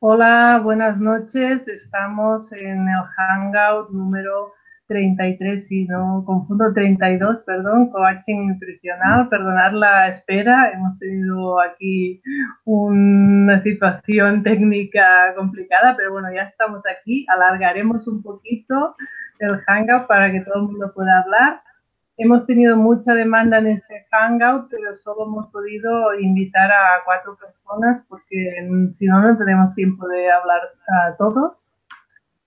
Hola, buenas noches. Estamos en el Hangout número 33, si no confundo, 32, perdón, coaching nutricional. Perdonad la espera, hemos tenido aquí una situación técnica complicada, pero bueno, ya estamos aquí. Alargaremos un poquito el Hangout para que todo el mundo pueda hablar. Hemos tenido mucha demanda en este Hangout, pero solo hemos podido invitar a cuatro personas porque si no, no tenemos tiempo de hablar a todos.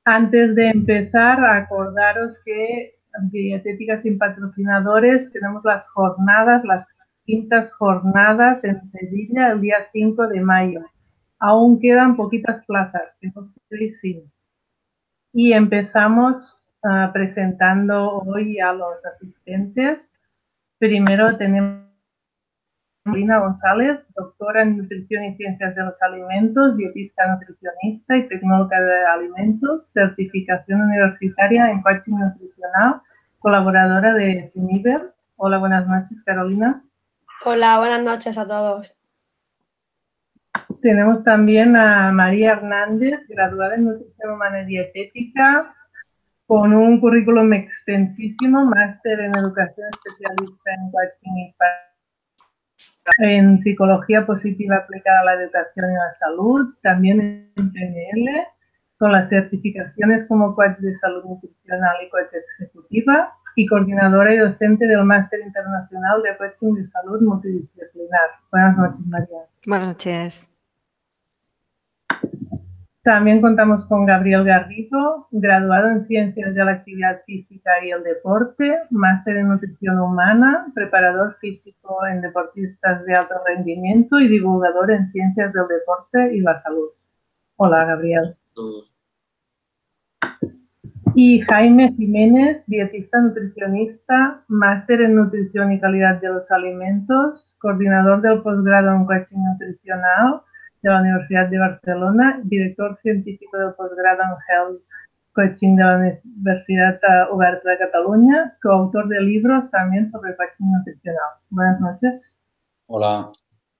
Antes de empezar, acordaros que Dietéticas sin patrocinadores tenemos las jornadas, las quintas jornadas en Sevilla el día 5 de mayo. Aún quedan poquitas plazas, que no Y empezamos uh, presentando hoy a los asistentes. Primero tenemos Marina González, doctora en Nutrición y Ciencias de los Alimentos, dietista nutricionista y tecnóloga de alimentos, certificación universitaria en coaching nutricional, colaboradora de Finiver. Hola, buenas noches, Carolina. Hola, buenas noches a todos. Tenemos también a María Hernández, graduada en Nutrición Humana y Dietética, con un currículum extensísimo, máster en Educación Especialista en Coaching y en psicología positiva aplicada a la educación y la salud, también en PNL, con las certificaciones como coach de salud nutricional y coach ejecutiva y coordinadora y docente del Máster Internacional de Coaching de Salud Multidisciplinar. Buenas noches, María. Buenas noches. También contamos con Gabriel Garrido, graduado en Ciencias de la Actividad Física y el Deporte, máster en Nutrición Humana, preparador físico en deportistas de alto rendimiento y divulgador en Ciencias del Deporte y la Salud. Hola, Gabriel. Y Jaime Jiménez, dietista nutricionista, máster en Nutrición y Calidad de los Alimentos, coordinador del posgrado en Coaching Nutricional, de la Universidad de Barcelona, director científico del posgrado en Health Coaching de la Universidad Oberta de Cataluña, coautor de libros también sobre coaching nutricional. Buenas noches. Hola,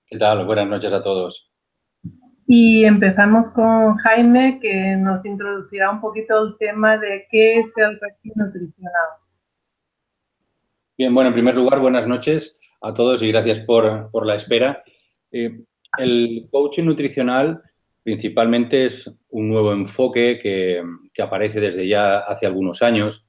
¿qué tal? Buenas noches a todos. Y empezamos con Jaime, que nos introducirá un poquito el tema de qué es el coaching nutricional. Bien, bueno, en primer lugar, buenas noches a todos y gracias por, por la espera. Eh, el coaching nutricional principalmente es un nuevo enfoque que, aparece desde ya hace algunos años,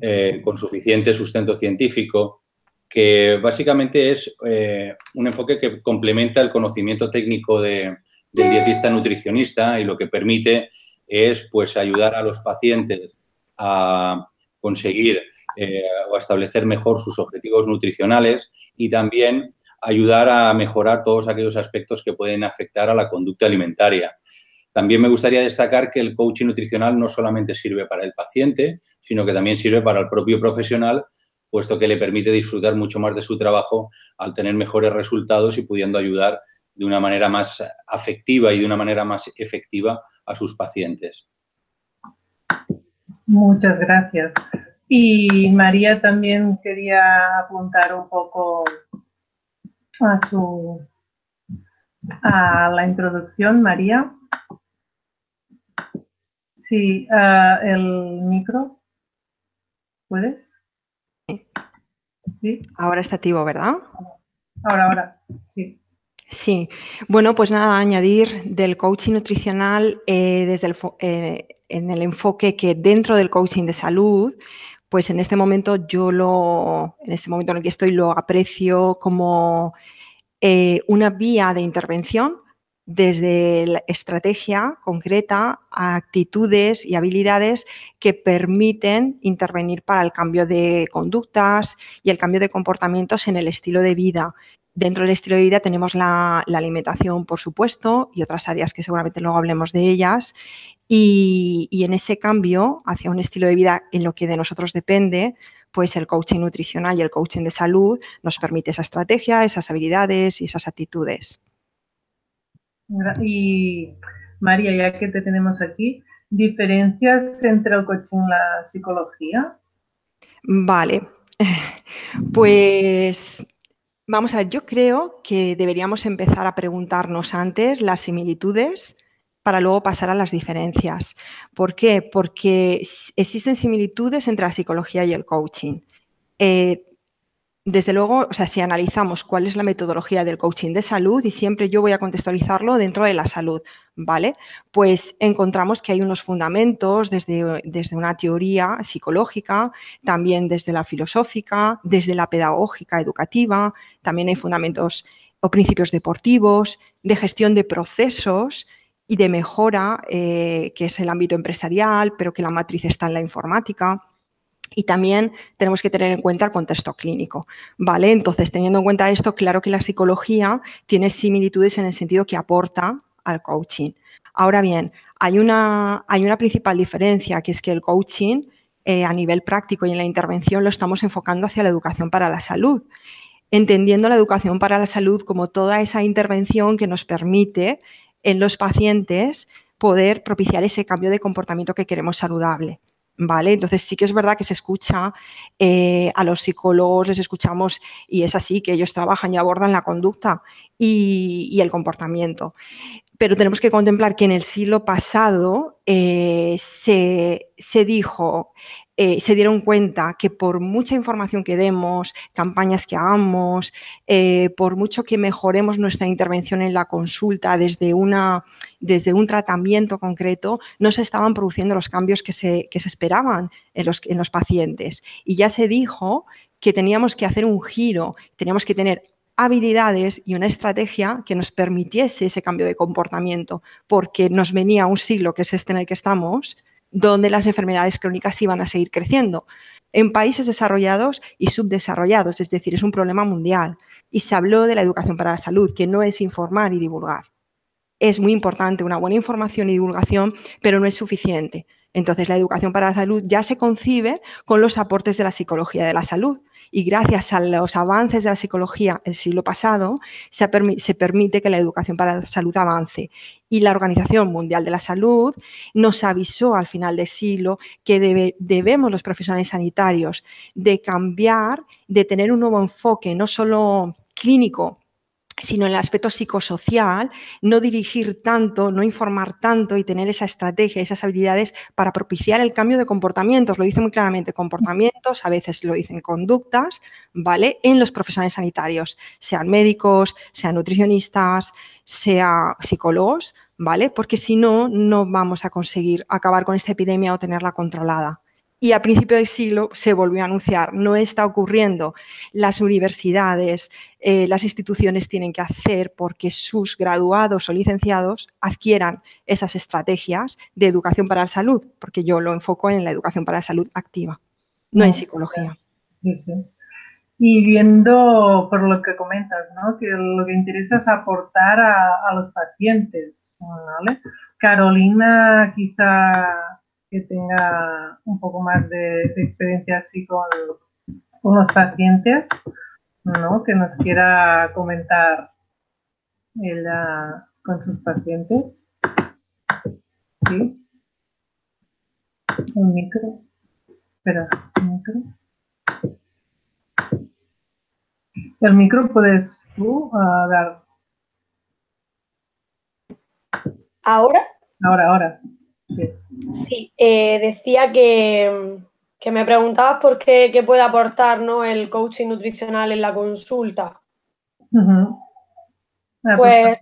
eh, con suficiente sustento científico, que básicamente es eh, un enfoque que complementa el conocimiento técnico del dietista nutricionista y lo que permite es pues, ayudar a los pacientes a conseguir eh, o a establecer mejor sus objetivos nutricionales y también ayudar a mejorar todos aquellos aspectos que pueden afectar a la conducta alimentaria. También me gustaría destacar que el coaching nutricional no solamente sirve para el paciente, sino que también sirve para el propio profesional, puesto que le permite disfrutar mucho más de su trabajo al tener mejores resultados y pudiendo ayudar de una manera más afectiva y de una manera más efectiva a sus pacientes. Muchas gracias. Y María también quería apuntar un poco a su a la introducción, María. Sí, el micro. ¿Puedes? Sí. Ahora está activo, ¿verdad? Ahora, ahora, sí. Sí, bueno, pues nada, añadir del coaching nutricional eh, desde el, eh, en el enfoque que dentro del coaching de salud, pues en este momento yo lo, en este momento en el que estoy, lo aprecio como eh, una vía de intervención desde la estrategia concreta a actitudes y habilidades que permiten intervenir para el cambio de conductas y el cambio de comportamientos en el estilo de vida. Dentro del estilo de vida tenemos la, la alimentación, por supuesto, y otras áreas que seguramente luego hablemos de ellas. Y, y en ese cambio hacia un estilo de vida en lo que de nosotros depende, pues el coaching nutricional y el coaching de salud nos permite esa estrategia, esas habilidades y esas actitudes. Y María, ya que te tenemos aquí, ¿diferencias entre el coaching y la psicología? Vale, pues vamos a ver, yo creo que deberíamos empezar a preguntarnos antes las similitudes para luego pasar a las diferencias. ¿Por qué? Porque existen similitudes entre la psicología y el coaching. Eh, desde luego, o sea, si analizamos cuál es la metodología del coaching de salud, y siempre yo voy a contextualizarlo dentro de la salud, ¿vale? Pues encontramos que hay unos fundamentos desde, desde una teoría psicológica, también desde la filosófica, desde la pedagógica educativa, también hay fundamentos o principios deportivos, de gestión de procesos y de mejora, eh, que es el ámbito empresarial, pero que la matriz está en la informática. Y también tenemos que tener en cuenta el contexto clínico, ¿vale? Entonces, teniendo en cuenta esto, claro que la psicología tiene similitudes en el sentido que aporta al coaching. Ahora bien, hay una, hay una principal diferencia, que es que el coaching eh, a nivel práctico y en la intervención lo estamos enfocando hacia la educación para la salud, entendiendo la educación para la salud como toda esa intervención que nos permite en los pacientes poder propiciar ese cambio de comportamiento que queremos saludable. ¿Vale? Entonces sí que es verdad que se escucha eh, a los psicólogos, les escuchamos y es así que ellos trabajan y abordan la conducta y, el comportamiento. Pero tenemos que contemplar que en el siglo pasado eh, se, se, dijo eh, se dieron cuenta que por mucha información que demos, campañas que hagamos, eh, por mucho que mejoremos nuestra intervención en la consulta desde, una, desde un tratamiento concreto, no se estaban produciendo los cambios que se, que se esperaban en los, en los pacientes. Y ya se dijo que teníamos que hacer un giro, teníamos que tener habilidades y una estrategia que nos permitiese ese cambio de comportamiento, porque nos venía un siglo, que es este en el que estamos, donde las enfermedades crónicas iban a seguir creciendo. En países desarrollados y subdesarrollados, es decir, es un problema mundial. Y se habló de la educación para la salud, que no es informar y divulgar. Es muy importante una buena información y divulgación, pero no es suficiente. Entonces, la educación para la salud ya se concibe con los aportes de la psicología de la salud, y gracias a los avances de la psicología el siglo pasado se, permite que la educación para la salud avance. Y la Organización Mundial de la Salud nos avisó al final del siglo que debemos los profesionales sanitarios de cambiar, de tener un nuevo enfoque, no solo clínico, sino en el aspecto psicosocial, no dirigir tanto, no informar tanto y tener esa estrategia, esas habilidades para propiciar el cambio de comportamientos. Lo dice muy claramente, comportamientos, a veces lo dicen conductas, ¿vale? En los profesionales sanitarios, sean médicos, sean nutricionistas, sean psicólogos, ¿vale? Porque si no, no vamos a conseguir acabar con esta epidemia o tenerla controlada y a principio del siglo se volvió a anunciar. No está ocurriendo. Las universidades, eh, las instituciones tienen que hacer porque sus graduados o licenciados adquieran esas estrategias de educación para la salud, porque yo lo enfoco en la educación para la salud activa, no en psicología. Y viendo por lo que comentas, ¿no? que lo que interesa es aportar a, los pacientes. Carolina quizá que tenga un poco más de, experiencia así con, con, los pacientes, ¿no? Que nos quiera comentar con sus pacientes. ¿Sí? Un micro. Espera, un micro. El micro puedes tú uh, dar. ¿Ahora? Ahora, ahora. Sí, eh, decía que, me preguntabas por qué, puede aportar el coaching nutricional en la consulta. Pues,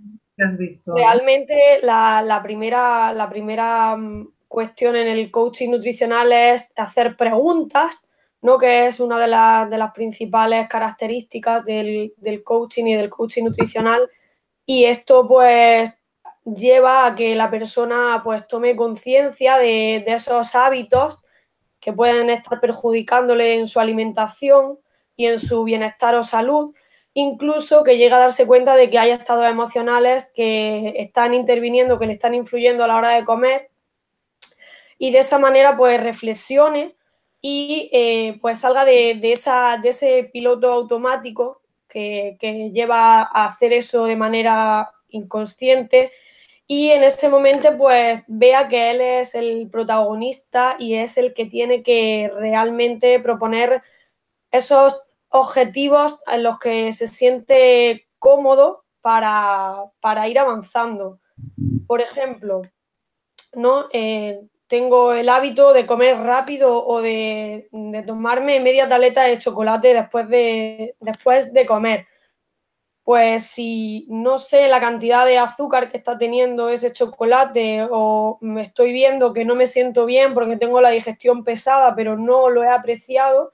realmente la, primera, la primera mm, cuestión en el coaching nutricional es hacer preguntas, ¿no? que es una de, de las principales características del, del coaching y del coaching nutricional. Y esto pues lleva a que la persona pues tome conciencia de, esos hábitos que pueden estar perjudicándole en su alimentación y en su bienestar o salud, incluso que llegue a darse cuenta de que hay estados emocionales que están interviniendo, que le están influyendo a la hora de comer y de esa manera pues reflexione y eh, pues salga de, esa, de ese piloto automático que, que lleva a hacer eso de manera inconsciente y en ese momento pues vea que él es el protagonista y es el que tiene que realmente proponer esos objetivos en los que se siente cómodo para, ir avanzando. Por ejemplo, ¿no? Eh, tengo el hábito de comer rápido o de, tomarme media tableta de chocolate después de, después de comer. Pues si no sé la cantidad de azúcar que está teniendo ese chocolate o me estoy viendo que no me siento bien porque tengo la digestión pesada pero no lo he apreciado,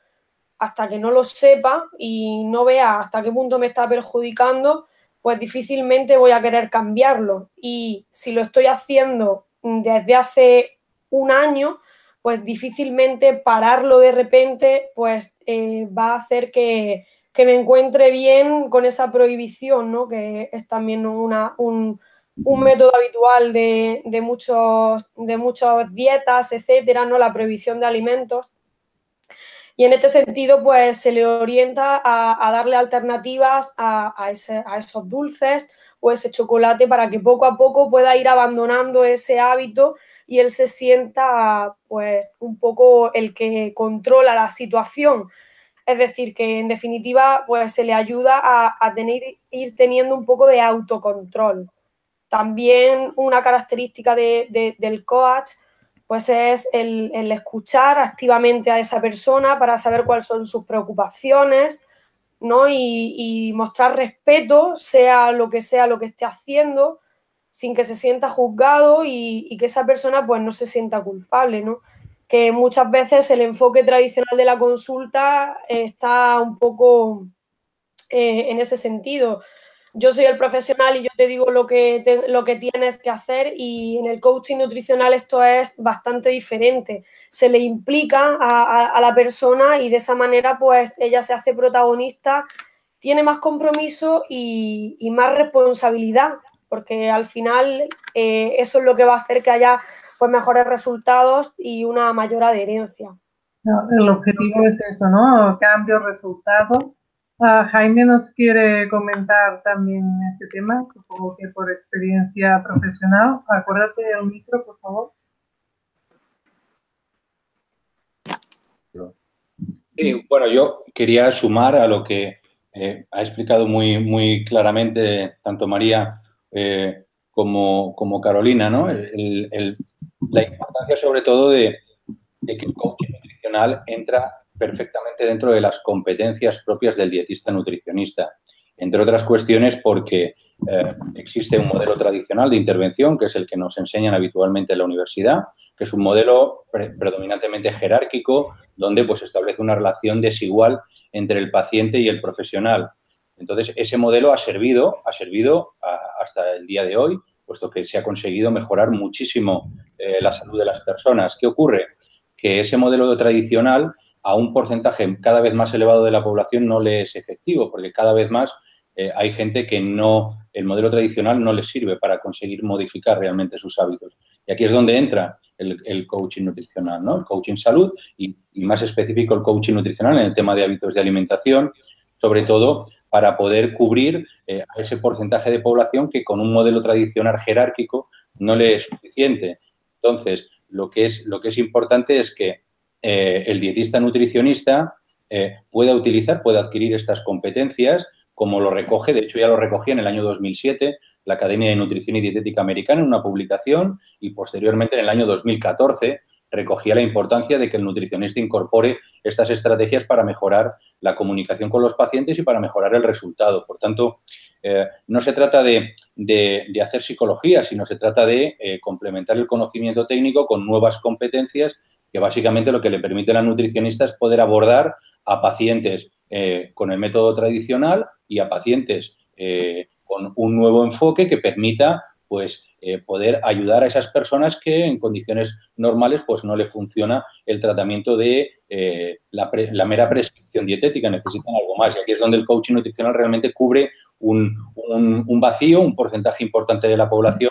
hasta que no lo sepa y no vea hasta qué punto me está perjudicando, pues difícilmente voy a querer cambiarlo. Y si lo estoy haciendo desde hace un año, pues difícilmente pararlo de repente, pues eh, va a hacer que, me encuentre bien con esa prohibición, ¿no? Que es también una, un, método habitual de, muchos, de muchas dietas, etcétera, ¿no? La prohibición de alimentos. Y en este sentido, pues se le orienta a, darle alternativas a, a, esos dulces o ese chocolate para que poco a poco pueda ir abandonando ese hábito y él se sienta pues un poco el que controla la situación. Es decir, que en definitiva pues se le ayuda a, tener, ir teniendo un poco de autocontrol. También una característica del coach pues es el, escuchar activamente a esa persona para saber cuáles son sus preocupaciones, ¿no? Y, y, mostrar respeto, sea lo que sea lo que esté haciendo, sin que se sienta juzgado y, que esa persona pues no se sienta culpable, ¿no? Que muchas veces el enfoque tradicional de la consulta está un poco eh, en ese sentido. Yo soy el profesional y yo te digo lo que, lo que tienes que hacer y en el coaching nutricional esto es bastante diferente. Se le implica a, la persona y de esa manera pues ella se hace protagonista, tiene más compromiso y, y más responsabilidad porque al final eh, eso es lo que va a hacer que haya pues, mejores resultados y una mayor adherencia. el objetivo es eso, ¿no? Cambio, resultado. Ah, Jaime nos quiere comentar también este tema, supongo que por experiencia profesional. Acuérdate del micro, por favor. Sí, bueno, yo quería sumar a lo que eh, ha explicado muy, muy claramente tanto María eh, como, como, Carolina, ¿no? la importancia sobre todo de, que el coaching nutricional entra perfectamente dentro de las competencias propias del dietista nutricionista. Entre otras cuestiones porque eh, existe un modelo tradicional de intervención, que es el que nos enseñan habitualmente en la universidad, que es un modelo predominantemente jerárquico, donde pues establece una relación desigual entre el paciente y el profesional. Entonces, ese modelo ha servido, ha servido hasta el día de hoy, puesto que se ha conseguido mejorar muchísimo eh, la salud de las personas. ¿Qué ocurre? Que ese modelo tradicional a un porcentaje cada vez más elevado de la población no le es efectivo, porque cada vez más eh, hay gente que no, el modelo tradicional no les sirve para conseguir modificar realmente sus hábitos. Y aquí es donde entra el, coaching nutricional, ¿no? El coaching salud y, y, más específico el coaching nutricional en el tema de hábitos de alimentación, sobre todo para poder cubrir eh, a ese porcentaje de población que con un modelo tradicional jerárquico no le es suficiente. Entonces, lo que es, lo que es importante es que eh, el dietista nutricionista eh, pueda utilizar, pueda adquirir estas competencias, como lo recoge, de hecho ya lo recogía en el año 2007 la Academia de Nutrición y Dietética Americana en una publicación y posteriormente en el año 2014 recogía la importancia de que el nutricionista incorpore estas estrategias para mejorar la comunicación con los pacientes y para mejorar el resultado. Por tanto, eh, no se trata de, hacer psicología, sino se trata de eh, complementar el conocimiento técnico con nuevas competencias que básicamente lo que le permite al nutricionista es poder abordar a pacientes eh, con el método tradicional y a pacientes con un nuevo enfoque que permita pues eh, poder ayudar a esas personas que en condiciones normales pues no le funciona el tratamiento de eh, la, mera prescripción dietética, necesitan algo más. Y aquí es donde el coaching nutricional realmente cubre un, vacío, un porcentaje importante de la población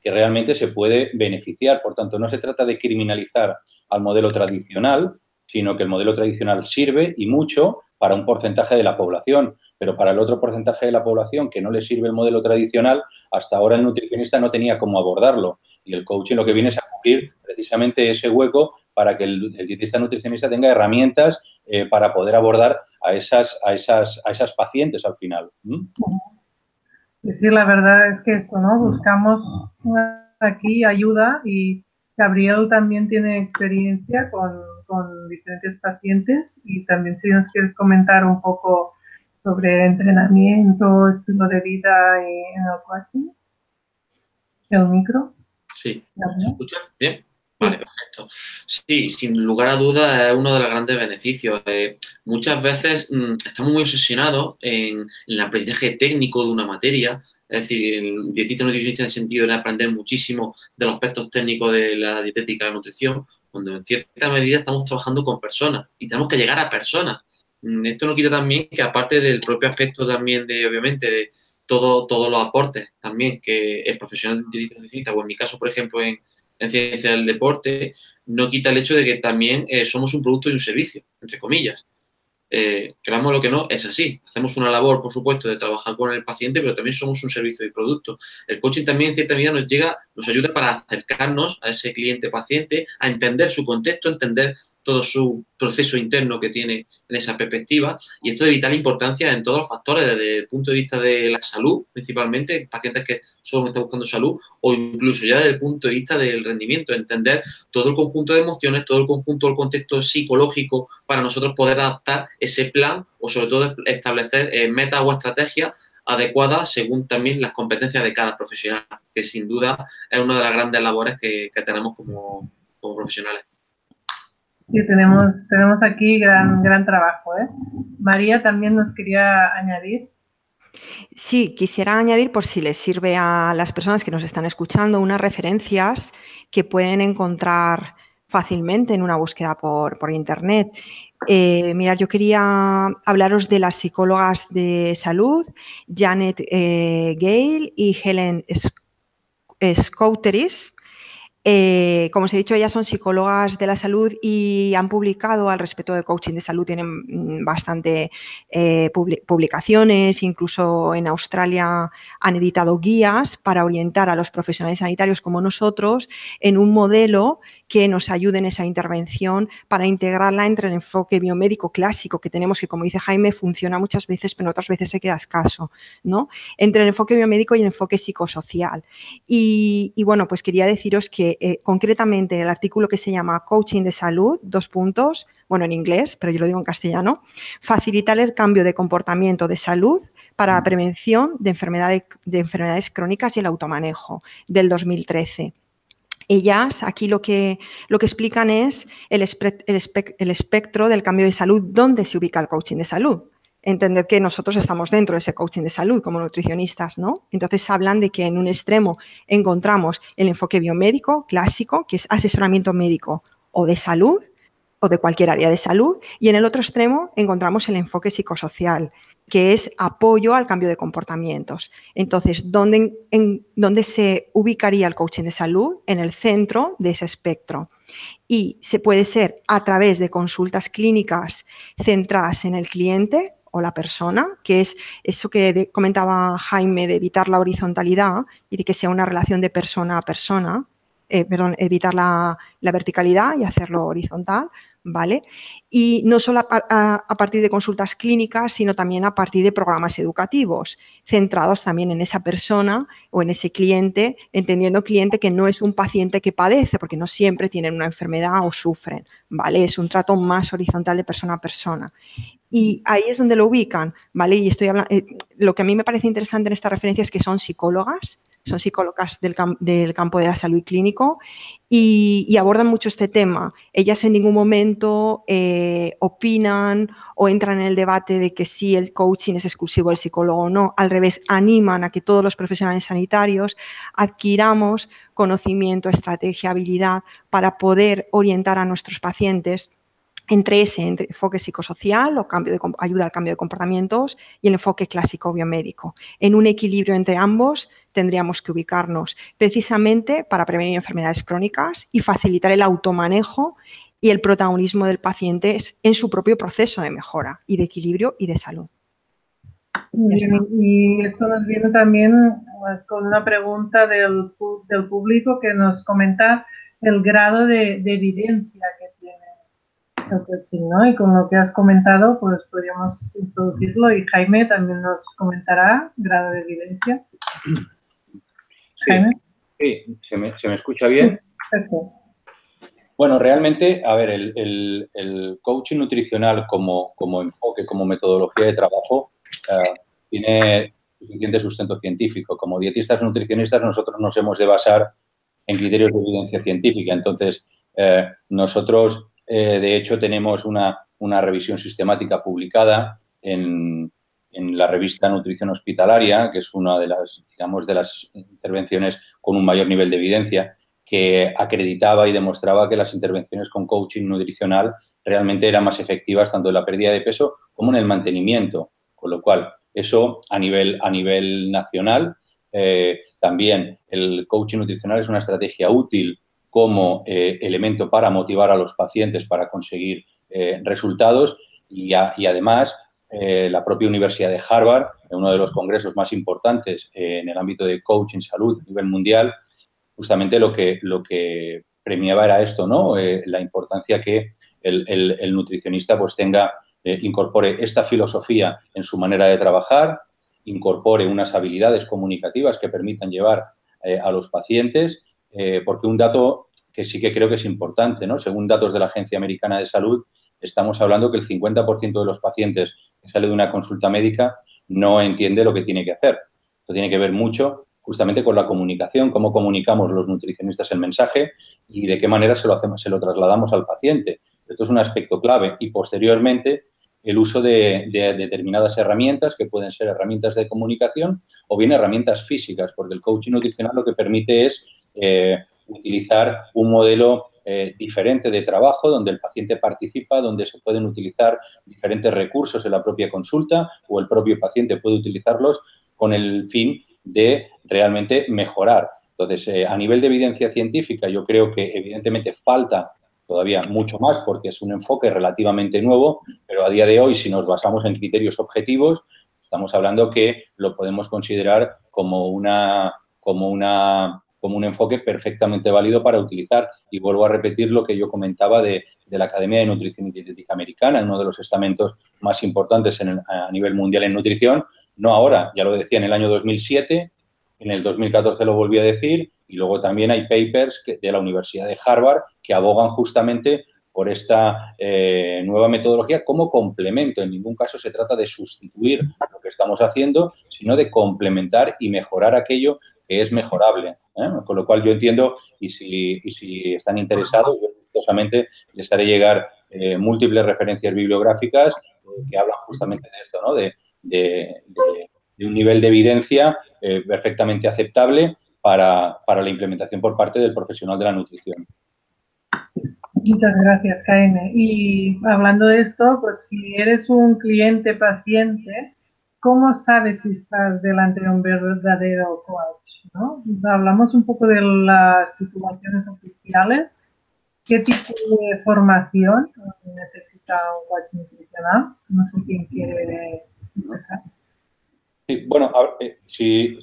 que realmente se puede beneficiar. Por tanto, no se trata de criminalizar al modelo tradicional, sino que el modelo tradicional sirve y mucho para un porcentaje de la población, pero para el otro porcentaje de la población que no le sirve el modelo tradicional, hasta ahora el nutricionista no tenía cómo abordarlo. Y el coaching lo que viene es a cubrir precisamente ese hueco para que el, dietista nutricionista tenga herramientas eh, para poder abordar a esas, a esas, a esas pacientes al final. Sí, la verdad es que esto, ¿no? Buscamos aquí ayuda y Gabriel también tiene experiencia con, con diferentes pacientes y también si nos quieres comentar un poco sobre entrenamiento, estilo de vida y en el coaching. El micro. Sí, ¿se escucha? Bien. Vale, perfecto. Sí, sin lugar a dudas es uno de los grandes beneficios. Eh, muchas veces mm, estamos muy obsesionados en, el aprendizaje técnico de una materia, es decir, el dietista nutricionista en el sentido de aprender muchísimo de los aspectos técnicos de la dietética y la nutrición, cuando en cierta medida estamos trabajando con personas y tenemos que llegar a personas. Mm, esto no quita también que aparte del propio aspecto también de, obviamente, de todo, todos los aportes también que el profesional dietista nutricionista, o en mi caso, por ejemplo, en en ciencia del deporte, no quita el hecho de que también eh, somos un producto y un servicio, entre comillas. Eh, creamos lo que no, es así. Hacemos una labor, por supuesto, de trabajar con el paciente, pero también somos un servicio y producto. El coaching también, en cierta medida, nos llega, nos ayuda para acercarnos a ese cliente paciente, a entender su contexto, entender todo su proceso interno que tiene en esa perspectiva. Y esto es de vital importancia en todos los factores, desde el punto de vista de la salud, principalmente, pacientes que solo están buscando salud, o incluso ya desde el punto de vista del rendimiento, entender todo el conjunto de emociones, todo el conjunto del contexto psicológico para nosotros poder adaptar ese plan o sobre todo establecer eh, metas o estrategias adecuadas según también las competencias de cada profesional, que sin duda es una de las grandes labores que, tenemos como profesionales. Sí, tenemos, tenemos aquí gran, gran trabajo. ¿eh? María también nos quería añadir. Sí, quisiera añadir, por si les sirve a las personas que nos están escuchando, unas referencias que pueden encontrar fácilmente en una búsqueda por, Internet. Eh, mirad, yo quería hablaros de las psicólogas de salud, Janet eh, Gale y Helen Scouteris, eh, como os he dicho, ellas son psicólogas de la salud y han publicado al respecto de coaching de salud, tienen mm, bastante eh, publicaciones, incluso en Australia han editado guías para orientar a los profesionales sanitarios como nosotros en un modelo que nos ayude en esa intervención para integrarla entre el enfoque biomédico clásico que tenemos, que como dice Jaime, funciona muchas veces, pero otras veces se queda escaso, ¿no? Entre el enfoque biomédico y el enfoque psicosocial. Y, bueno, pues quería deciros que eh, concretamente el artículo que se llama Coaching de Salud, dos puntos, bueno, en inglés, pero yo lo digo en castellano, facilitar el cambio de comportamiento de salud para la prevención de enfermedades, de enfermedades crónicas y el automanejo del 2013 ellas aquí lo que, lo que explican es el, el, espectro del cambio de salud, dónde se ubica el coaching de salud. Entender que nosotros estamos dentro de ese coaching de salud como nutricionistas, ¿no? Entonces hablan de que en un extremo encontramos el enfoque biomédico clásico, que es asesoramiento médico o de salud o de cualquier área de salud, y en el otro extremo encontramos el enfoque psicosocial, que es apoyo al cambio de comportamientos. Entonces, ¿dónde, ¿dónde se ubicaría el coaching de salud? En el centro de ese espectro. Y se puede ser a través de consultas clínicas centradas en el cliente o la persona, que es eso que comentaba Jaime de evitar la horizontalidad y de que sea una relación de persona a persona, eh, perdón, evitar la verticalidad y hacerlo horizontal, ¿vale? Y no solo a, partir de consultas clínicas, sino también a partir de programas educativos, centrados también en esa persona o en ese cliente, entendiendo cliente que no es un paciente que padece, porque no siempre tienen una enfermedad o sufren, ¿vale? Es un trato más horizontal de persona a persona. Y ahí es donde lo ubican, ¿vale? Y estoy hablando, eh, lo que a mí me parece interesante en esta referencia es que son psicólogas, son psicólogas del, campo de la salud clínico y, abordan mucho este tema. Ellas en ningún momento eh, opinan o entran en el debate de que si el coaching es exclusivo del psicólogo o no. Al revés, animan a que todos los profesionales sanitarios adquiramos conocimiento, estrategia, habilidad para poder orientar a nuestros pacientes entre ese enfoque psicosocial o cambio de, ayuda al cambio de comportamientos y el enfoque clásico biomédico. En un equilibrio entre ambos tendríamos que ubicarnos precisamente para prevenir enfermedades crónicas y facilitar el automanejo y el protagonismo del paciente en su propio proceso de mejora y de equilibrio y de salud. Y esto nos viene también pues, con una pregunta del, público que nos comenta el grado de evidencia que y con lo que has comentado, pues podríamos introducirlo y Jaime también nos comentará grado de evidencia. Sí, Jaime. sí ¿se, me, escucha bien? Bueno, realmente, a ver, el, coaching nutricional como, como, enfoque, como metodología de trabajo, eh, tiene suficiente sustento científico. Como dietistas nutricionistas, nosotros nos hemos de basar en criterios de evidencia científica. Entonces, eh, nosotros, eh, de hecho, tenemos una, revisión sistemática publicada en, en, la revista Nutrición Hospitalaria, que es una de las, digamos, de las intervenciones con un mayor nivel de evidencia que acreditaba y demostraba que las intervenciones con coaching nutricional realmente eran más efectivas tanto en la pérdida de peso como en el mantenimiento. Con lo cual, eso a nivel, a nivel nacional. Eh, también el coaching nutricional es una estrategia útil como eh, elemento para motivar a los pacientes para conseguir eh, resultados y, además la propia Universidad de Harvard, en uno de los congresos más importantes en el ámbito de coaching salud a nivel mundial, justamente lo que, lo que premiaba era esto, ¿no? Eh, la importancia que el, nutricionista pues tenga, eh, incorpore esta filosofía en su manera de trabajar, incorpore unas habilidades comunicativas que permitan llevar eh, a los pacientes, porque un dato que sí que creo que es importante, ¿no? Según datos de la Agencia Americana de Salud, estamos hablando que el 50% de los pacientes que sale de una consulta médica no entiende lo que tiene que hacer. Esto tiene que ver mucho justamente con la comunicación, cómo comunicamos los nutricionistas el mensaje y de qué manera se lo hacemos, se lo trasladamos al paciente. Esto es un aspecto clave y posteriormente el uso de, determinadas herramientas que pueden ser herramientas de comunicación o bien herramientas físicas, porque el coaching nutricional lo que permite es eh, utilizar un modelo eh, diferente de trabajo donde el paciente participa, donde se pueden utilizar diferentes recursos en la propia consulta o el propio paciente puede utilizarlos con el fin de realmente mejorar. Entonces, eh, a nivel de evidencia científica, yo creo que evidentemente falta todavía mucho más porque es un enfoque relativamente nuevo, pero a día de hoy, si nos basamos en criterios objetivos, estamos hablando que lo podemos considerar como una, como una como un enfoque perfectamente válido para utilizar. Y vuelvo a repetir lo que yo comentaba de, la Academia de Nutrición y Dietética Americana, uno de los estamentos más importantes a nivel mundial en nutrición, no ahora, ya lo decía en el año 2007, en el 2014 lo volví a decir, y luego también hay papers de la Universidad de Harvard que abogan justamente por esta eh, nueva metodología como complemento. En ningún caso se trata de sustituir lo que estamos haciendo, sino de complementar y mejorar aquello que es mejorable. ¿eh? Con lo cual yo entiendo, y si, si están interesados, yo les haré llegar eh, múltiples referencias bibliográficas que hablan justamente de esto, ¿no? de, de, un nivel de evidencia eh, perfectamente aceptable para, la implementación por parte del profesional de la nutrición. Muchas gracias, Jaime. Y hablando de esto, pues si eres un cliente paciente, ¿cómo sabes si estás delante de un verdadero coach? ¿No? Hablamos un poco de las titulaciones oficiales. ¿Qué tipo de formación necesita un coach nutricional? No sé quién quiere Sí, bueno, eh, si,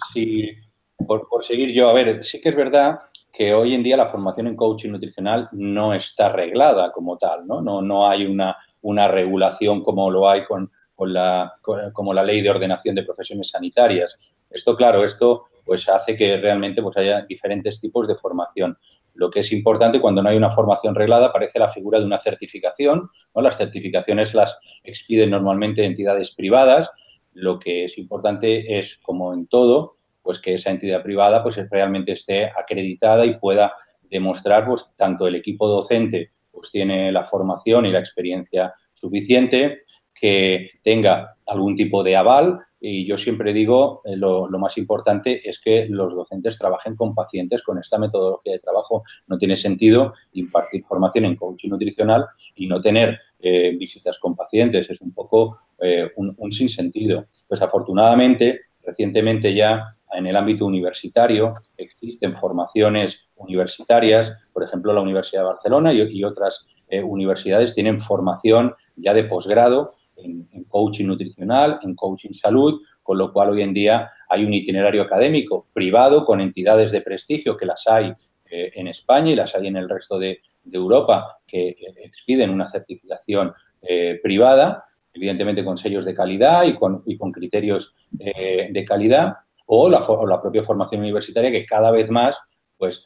por, seguir yo, a ver, sí que es verdad que hoy en día la formación en coaching nutricional no está reglada como tal, ¿no? No, no hay una, una regulación como lo hay con, la, como la ley de ordenación de profesiones sanitarias. Esto, claro, esto pues hace que realmente pues, haya diferentes tipos de formación. Lo que es importante cuando no hay una formación reglada aparece la figura de una certificación. ¿no? Las certificaciones las expiden normalmente entidades privadas. Lo que es importante es, como en todo, pues que esa entidad privada pues realmente esté acreditada y pueda demostrar pues tanto el equipo docente pues tiene la formación y la experiencia suficiente, que tenga algún tipo de aval y yo siempre digo, eh, lo, más importante es que los docentes trabajen con pacientes con esta metodología de trabajo. No tiene sentido impartir formación en coaching nutricional y no tener eh, visitas con pacientes. Es un poco eh, un, un, sinsentido. Pues afortunadamente, recientemente ya en el ámbito universitario existen formaciones universitarias, por ejemplo, la Universidad de Barcelona y, otras universidades tienen formación ya de posgrado en, coaching nutricional, en coaching salud, con lo cual hoy en día hay un itinerario académico privado con entidades de prestigio que las hay eh, en España y las hay en el resto de, Europa que eh, expiden una certificación eh, privada, evidentemente con sellos de calidad y con, criterios de calidad, o la, propia formación universitaria que cada vez más pues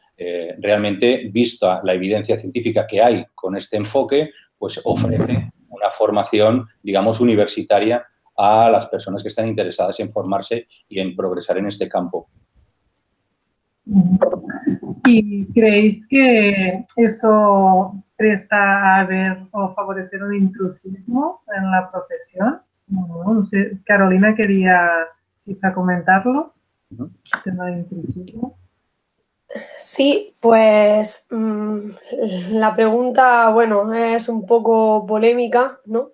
realmente, vista la evidencia científica que hay con este enfoque, pues ofrece una formación, digamos, universitaria a las personas que están interesadas en formarse y en progresar en este campo. ¿Y creéis que eso presta a ver o favorecer un intrusismo en la profesión? No, sé, Carolina quería quizá comentarlo, el tema de intrusismo. Sí, pues mm, la pregunta, bueno, es un poco polémica, ¿no?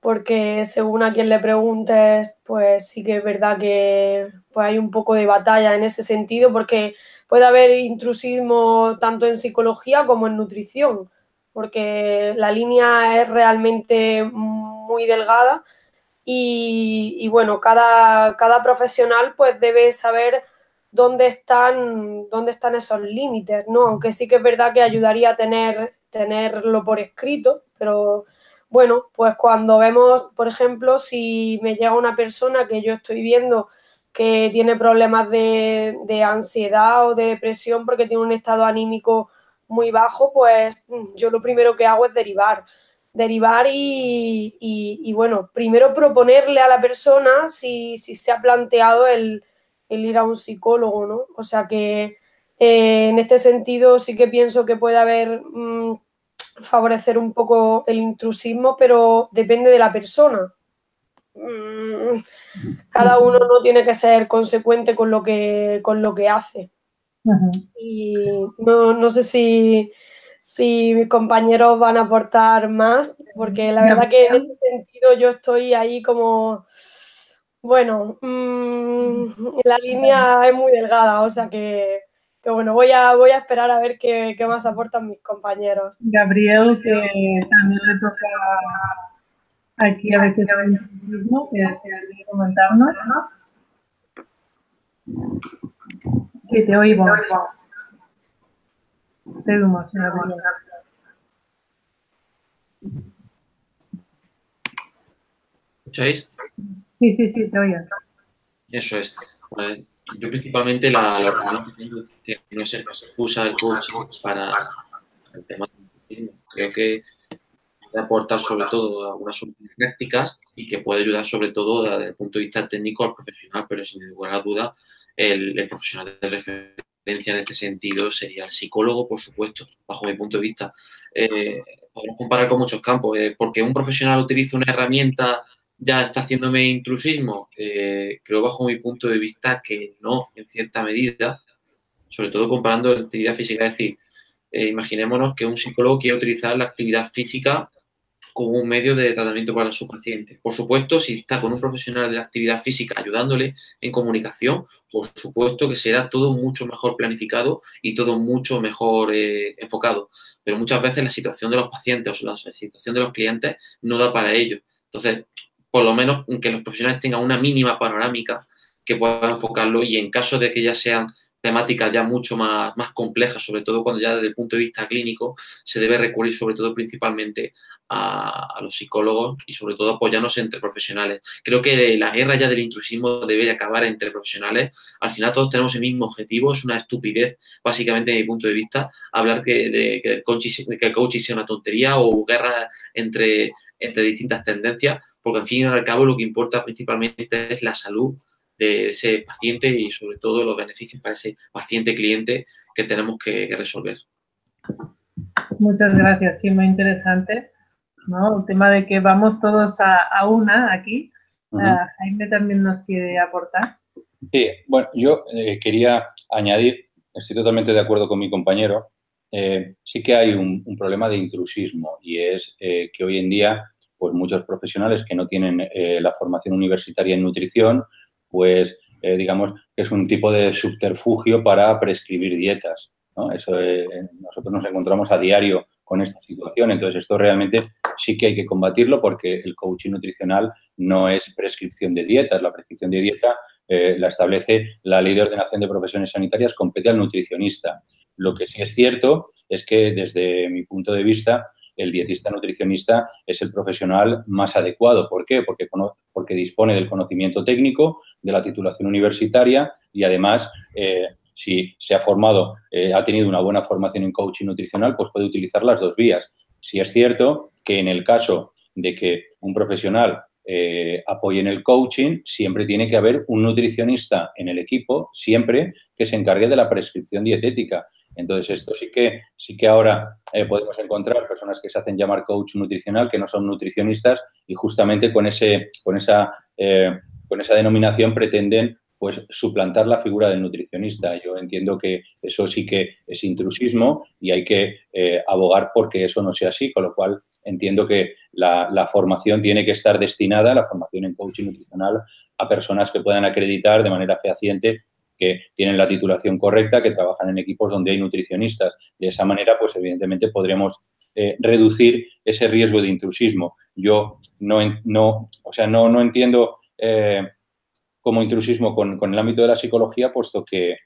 Porque según a quien le preguntes, pues sí que es verdad que pues hay un poco de batalla en ese sentido, porque puede haber intrusismo tanto en psicología como en nutrición, porque la línea es realmente muy delgada y, bueno, cada, cada profesional pues debe saber dónde están, dónde están esos límites, ¿no? Aunque sí que es verdad que ayudaría a tener, tenerlo por escrito, pero bueno, pues cuando vemos, por ejemplo, si me llega una persona que yo estoy viendo que tiene problemas de, ansiedad o de depresión porque tiene un estado anímico muy bajo, pues yo lo primero que hago es derivar. Derivar y, bueno, primero proponerle a la persona si, si se ha planteado el, el ir a un psicólogo, ¿no? O sea que eh, en este sentido sí que pienso que puede haber mm, favorecer un poco el intrusismo, pero depende de la persona. Mm, cada uno no tiene que ser consecuente con lo que, con lo que hace. Y no, sé si, si, mis compañeros van a aportar más, porque la verdad que en ese sentido yo estoy ahí como bueno, mm, la línea es muy delgada, o sea que, bueno, voy a, voy a esperar a ver qué, más aportan mis compañeros. Gabriel, que también le toca aquí a veces el mismo, que, que comentarnos. Sí, te oímos. Te oímos, Gabriel. ¿Escucháis? Sí, sí, sí, se oye. Eso es. yo principalmente la, la que no se usa el coaching para el tema Creo que puede aportar sobre todo algunas prácticas y que puede ayudar sobre todo desde el punto de vista técnico al profesional, pero sin ninguna duda el, profesional de referencia en este sentido sería el psicólogo, por supuesto, bajo mi punto de vista. Eh, podemos comparar con muchos campos, eh, porque un profesional utiliza una herramienta ya está haciéndome intrusismo, eh, creo bajo mi punto de vista que no, en cierta medida, sobre todo comparando la actividad física. Es decir, eh, imaginémonos que un psicólogo quiere utilizar la actividad física como un medio de tratamiento para su paciente. Por supuesto, si está con un profesional de la actividad física ayudándole en comunicación, por supuesto que será todo mucho mejor planificado y todo mucho mejor eh, enfocado. Pero muchas veces la situación de los pacientes o la situación de los clientes no da para ello. Entonces, por lo menos que los profesionales tengan una mínima panorámica que puedan enfocarlo y en caso de que ya sean temáticas ya mucho más, más complejas, sobre todo cuando ya desde el punto de vista clínico se debe recurrir sobre todo principalmente a, los psicólogos y sobre todo apoyarnos entre profesionales. Creo que la guerra ya del intrusismo debe de acabar entre profesionales. Al final todos tenemos el mismo objetivo, es una estupidez, básicamente desde mi punto de vista, hablar que, de, que, el coaching, que el coaching sea una tontería o guerra entre, entre distintas tendencias porque al fin y al cabo lo que importa principalmente es la salud de ese paciente y sobre todo los beneficios para ese paciente cliente que tenemos que, resolver. Muchas gracias, sí, muy interesante. ¿no? El tema de que vamos todos a, una aquí. Ah, Jaime también nos quiere aportar. Sí, bueno, yo eh, quería añadir, estoy totalmente de acuerdo con mi compañero, eh, sí que hay un, problema de intrusismo y es eh, que hoy en día pues muchos profesionales que no tienen eh, la formación universitaria en nutrición, pues eh, digamos que es un tipo de subterfugio para prescribir dietas. Eh, nosotros nos encontramos a diario con esta situación, entonces esto realmente sí que hay que combatirlo porque el coaching nutricional no es prescripción de dietas, la prescripción de dieta la establece la ley de ordenación de profesiones sanitarias, compete al nutricionista. Lo que sí es cierto es que desde mi punto de vista el dietista nutricionista es el profesional más adecuado. ¿Por qué? Porque, dispone del conocimiento técnico, de la titulación universitaria y además eh, si se ha formado, eh, ha tenido una buena formación en coaching nutricional, pues puede utilizar las dos vías. Si es cierto que en el caso de que un profesional eh, apoye en el coaching, siempre tiene que haber un nutricionista en el equipo, siempre que se encargue de la prescripción dietética. Entonces, esto sí que, sí que ahora eh, podemos encontrar personas que se hacen llamar coach nutricional, que no son nutricionistas y justamente con, ese, con, esa, eh, con esa denominación pretenden pues suplantar la figura del nutricionista. Yo entiendo que eso sí que es intrusismo y hay que eh, abogar porque eso no sea así, con lo cual entiendo que la, la, formación tiene que estar destinada, la formación en coaching nutricional, a personas que puedan acreditar de manera fehaciente que tienen la titulación correcta, que trabajan en equipos donde hay nutricionistas. De esa manera, pues evidentemente podremos eh, reducir ese riesgo de intrusismo. Yo no, no, o sea, no, no entiendo eh, como intrusismo con, el ámbito de la psicología, puesto que,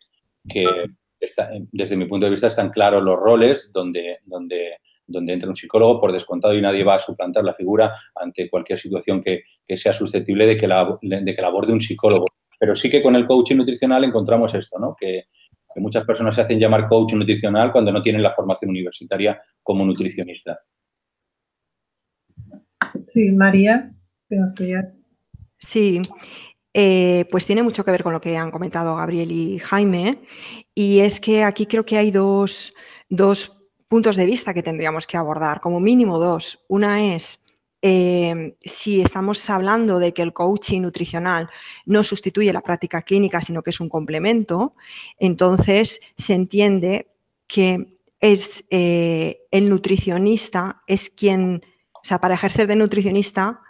desde mi punto de vista están claros los roles donde, donde, donde entra un psicólogo por descontado y nadie va a suplantar la figura ante cualquier situación que, sea susceptible de que, la, de que la aborde un psicólogo. Pero sí que con el coaching nutricional encontramos esto, ¿no? Que, muchas personas se hacen llamar coach nutricional cuando no tienen la formación universitaria como nutricionista. Sí, María, Sí, eh, pues tiene mucho que ver con lo que han comentado Gabriel y Jaime, y es que aquí creo que hay dos, dos puntos de vista que tendríamos que abordar, como mínimo dos. Una es Em, si estamos hablando de que el coaching nutricional no sustituye la práctica clínica, sino que es un complemento, entonces se entiende que es eh, el nutricionista es quien, o sea, para ejercer de nutricionista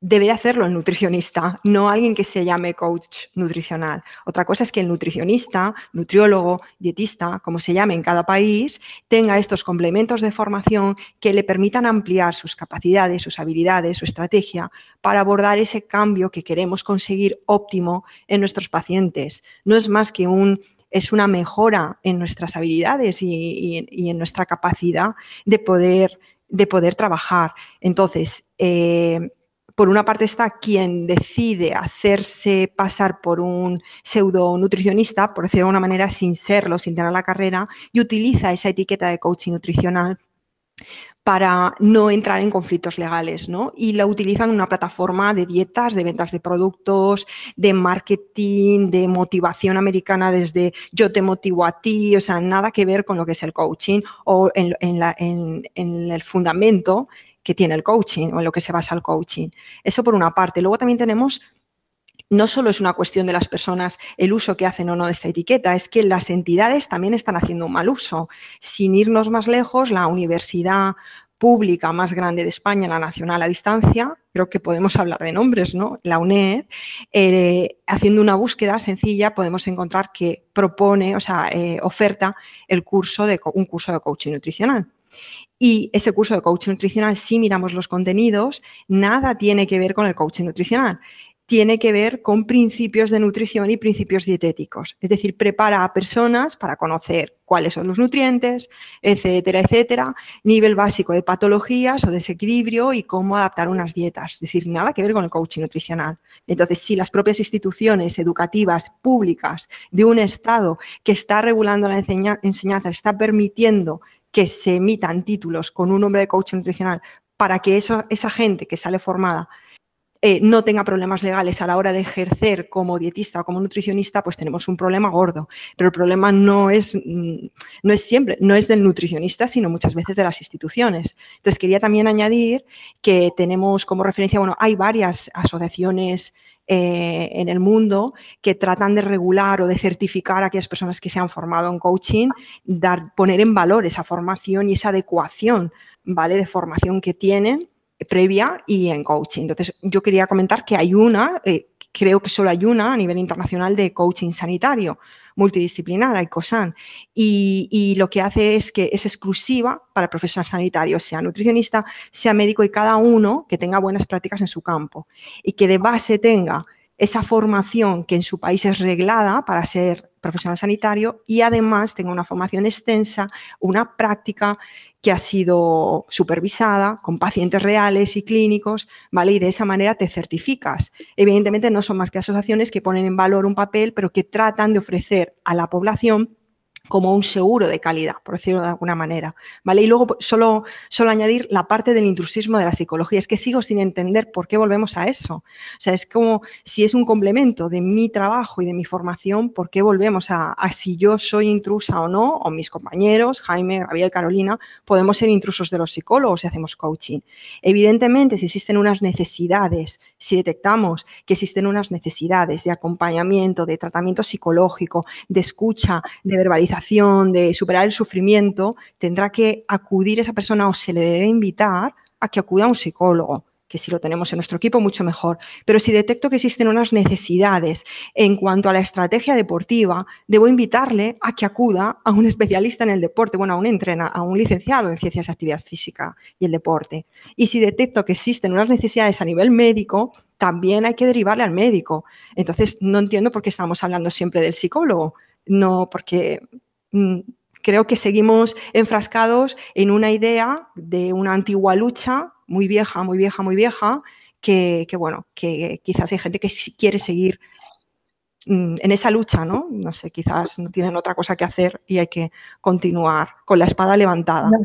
debe hacerlo el nutricionista, no alguien que se llame coach nutricional. Otra cosa es que el nutricionista, nutriólogo, dietista, como se llame en cada país, tenga estos complementos de formación que le permitan ampliar sus capacidades, sus habilidades, su estrategia para abordar ese cambio que queremos conseguir óptimo en nuestros pacientes. No es más que un es una mejora en nuestras habilidades y, en nuestra capacidad de poder, de poder trabajar. Entonces, eh, por una parte está quien decide hacerse pasar por un pseudo nutricionista, por decirlo de alguna manera, sin serlo, sin tener la carrera, y utiliza esa etiqueta de coaching nutricional para no entrar en conflictos legales, ¿no? Y la utilizan en una plataforma de dietas, de ventas de productos, de marketing, de motivación americana desde yo te motivo a ti, o sea, nada que ver con lo que es el coaching o en, en el fundamento que tiene el coaching o en lo que se basa el coaching. Eso por una parte. Luego también tenemos no solo es una cuestión de las personas el uso que hacen o no de esta etiqueta, es que las entidades también están haciendo un mal uso. Sin irnos más lejos, la universidad pública más grande de España, la Nacional a Distancia, creo que podemos hablar de nombres, ¿no? La UNED, eh, haciendo una búsqueda sencilla, podemos encontrar que propone, o sea, eh, oferta el curso de, un curso de coaching nutricional. Y ese curso de coaching nutricional, si miramos los contenidos, nada tiene que ver con el coaching nutricional. Tiene que ver con principios de nutrición y principios dietéticos. Es decir, prepara a personas para conocer cuáles son los nutrientes, etcétera, etcétera, nivel básico de patologías o desequilibrio y cómo adaptar unas dietas. Es decir, nada que ver con el coaching nutricional. Entonces, si las propias instituciones educativas públicas de un Estado que está regulando la enseñanza, está permitiendo que se emitan títulos con un nombre de coach nutricional para que esa gente que sale formada eh, no tenga problemas legales a la hora de ejercer como dietista o como nutricionista, pues tenemos un problema gordo. Pero el problema no es, mm, no es siempre, no es del nutricionista, sino muchas veces de las instituciones. Entonces, quería también añadir que tenemos como referencia, bueno, hay varias asociaciones eh, en el mundo que tratan de regular o de certificar a aquellas personas que se han formado en coaching, dar, poner en valor esa formación y esa adecuación ¿vale? de formación que tienen previa y en coaching. Entonces, yo quería comentar que hay una, eh, creo que solo hay una a nivel internacional de coaching sanitario multidisciplinar, hay COSAN, y, lo que hace es que es exclusiva para el profesional sanitario, sea nutricionista, sea médico y cada uno que tenga buenas prácticas en su campo y que de base tenga esa formación que en su país es reglada para ser profesional sanitario y además tenga una formación extensa, una práctica que ha sido supervisada con pacientes reales y clínicos, ¿vale? Y de esa manera te certificas. Evidentemente no son más que asociaciones que ponen en valor un papel, pero que tratan de ofrecer a la población como un seguro de calidad, por decirlo de alguna manera. ¿vale? Y luego pues, solo, solo añadir la parte del intrusismo de la psicología. Es que sigo sin entender por qué volvemos a eso. O sea, es como si es un complemento de mi trabajo y de mi formación, ¿por qué volvemos a, si yo soy intrusa o no? O mis compañeros, Jaime, Gabriel, Carolina, podemos ser intrusos de los psicólogos si hacemos coaching. Evidentemente, si existen unas necesidades, si detectamos que existen unas necesidades de acompañamiento, de tratamiento psicológico, de escucha, de verbalización, de superar el sufrimiento, tendrá que acudir esa persona o se le debe invitar a que acuda a un psicólogo que si lo tenemos en nuestro equipo, mucho mejor. Pero si detecto que existen unas necesidades en cuanto a la estrategia deportiva, debo invitarle a que acuda a un especialista en el deporte, bueno, a un entrena, a un licenciado en ciencias de actividad física y el deporte. Y si detecto que existen unas necesidades a nivel médico, también hay que derivarle al médico. Entonces, no entiendo por qué estamos hablando siempre del psicólogo. No, porque creo que seguimos enfrascados en una idea de una antigua lucha muy vieja, muy vieja, muy vieja, que, bueno, que quizás hay gente que quiere seguir mm, en esa lucha, ¿no? No sé, quizás no tienen otra cosa que hacer y hay que continuar con la espada levantada.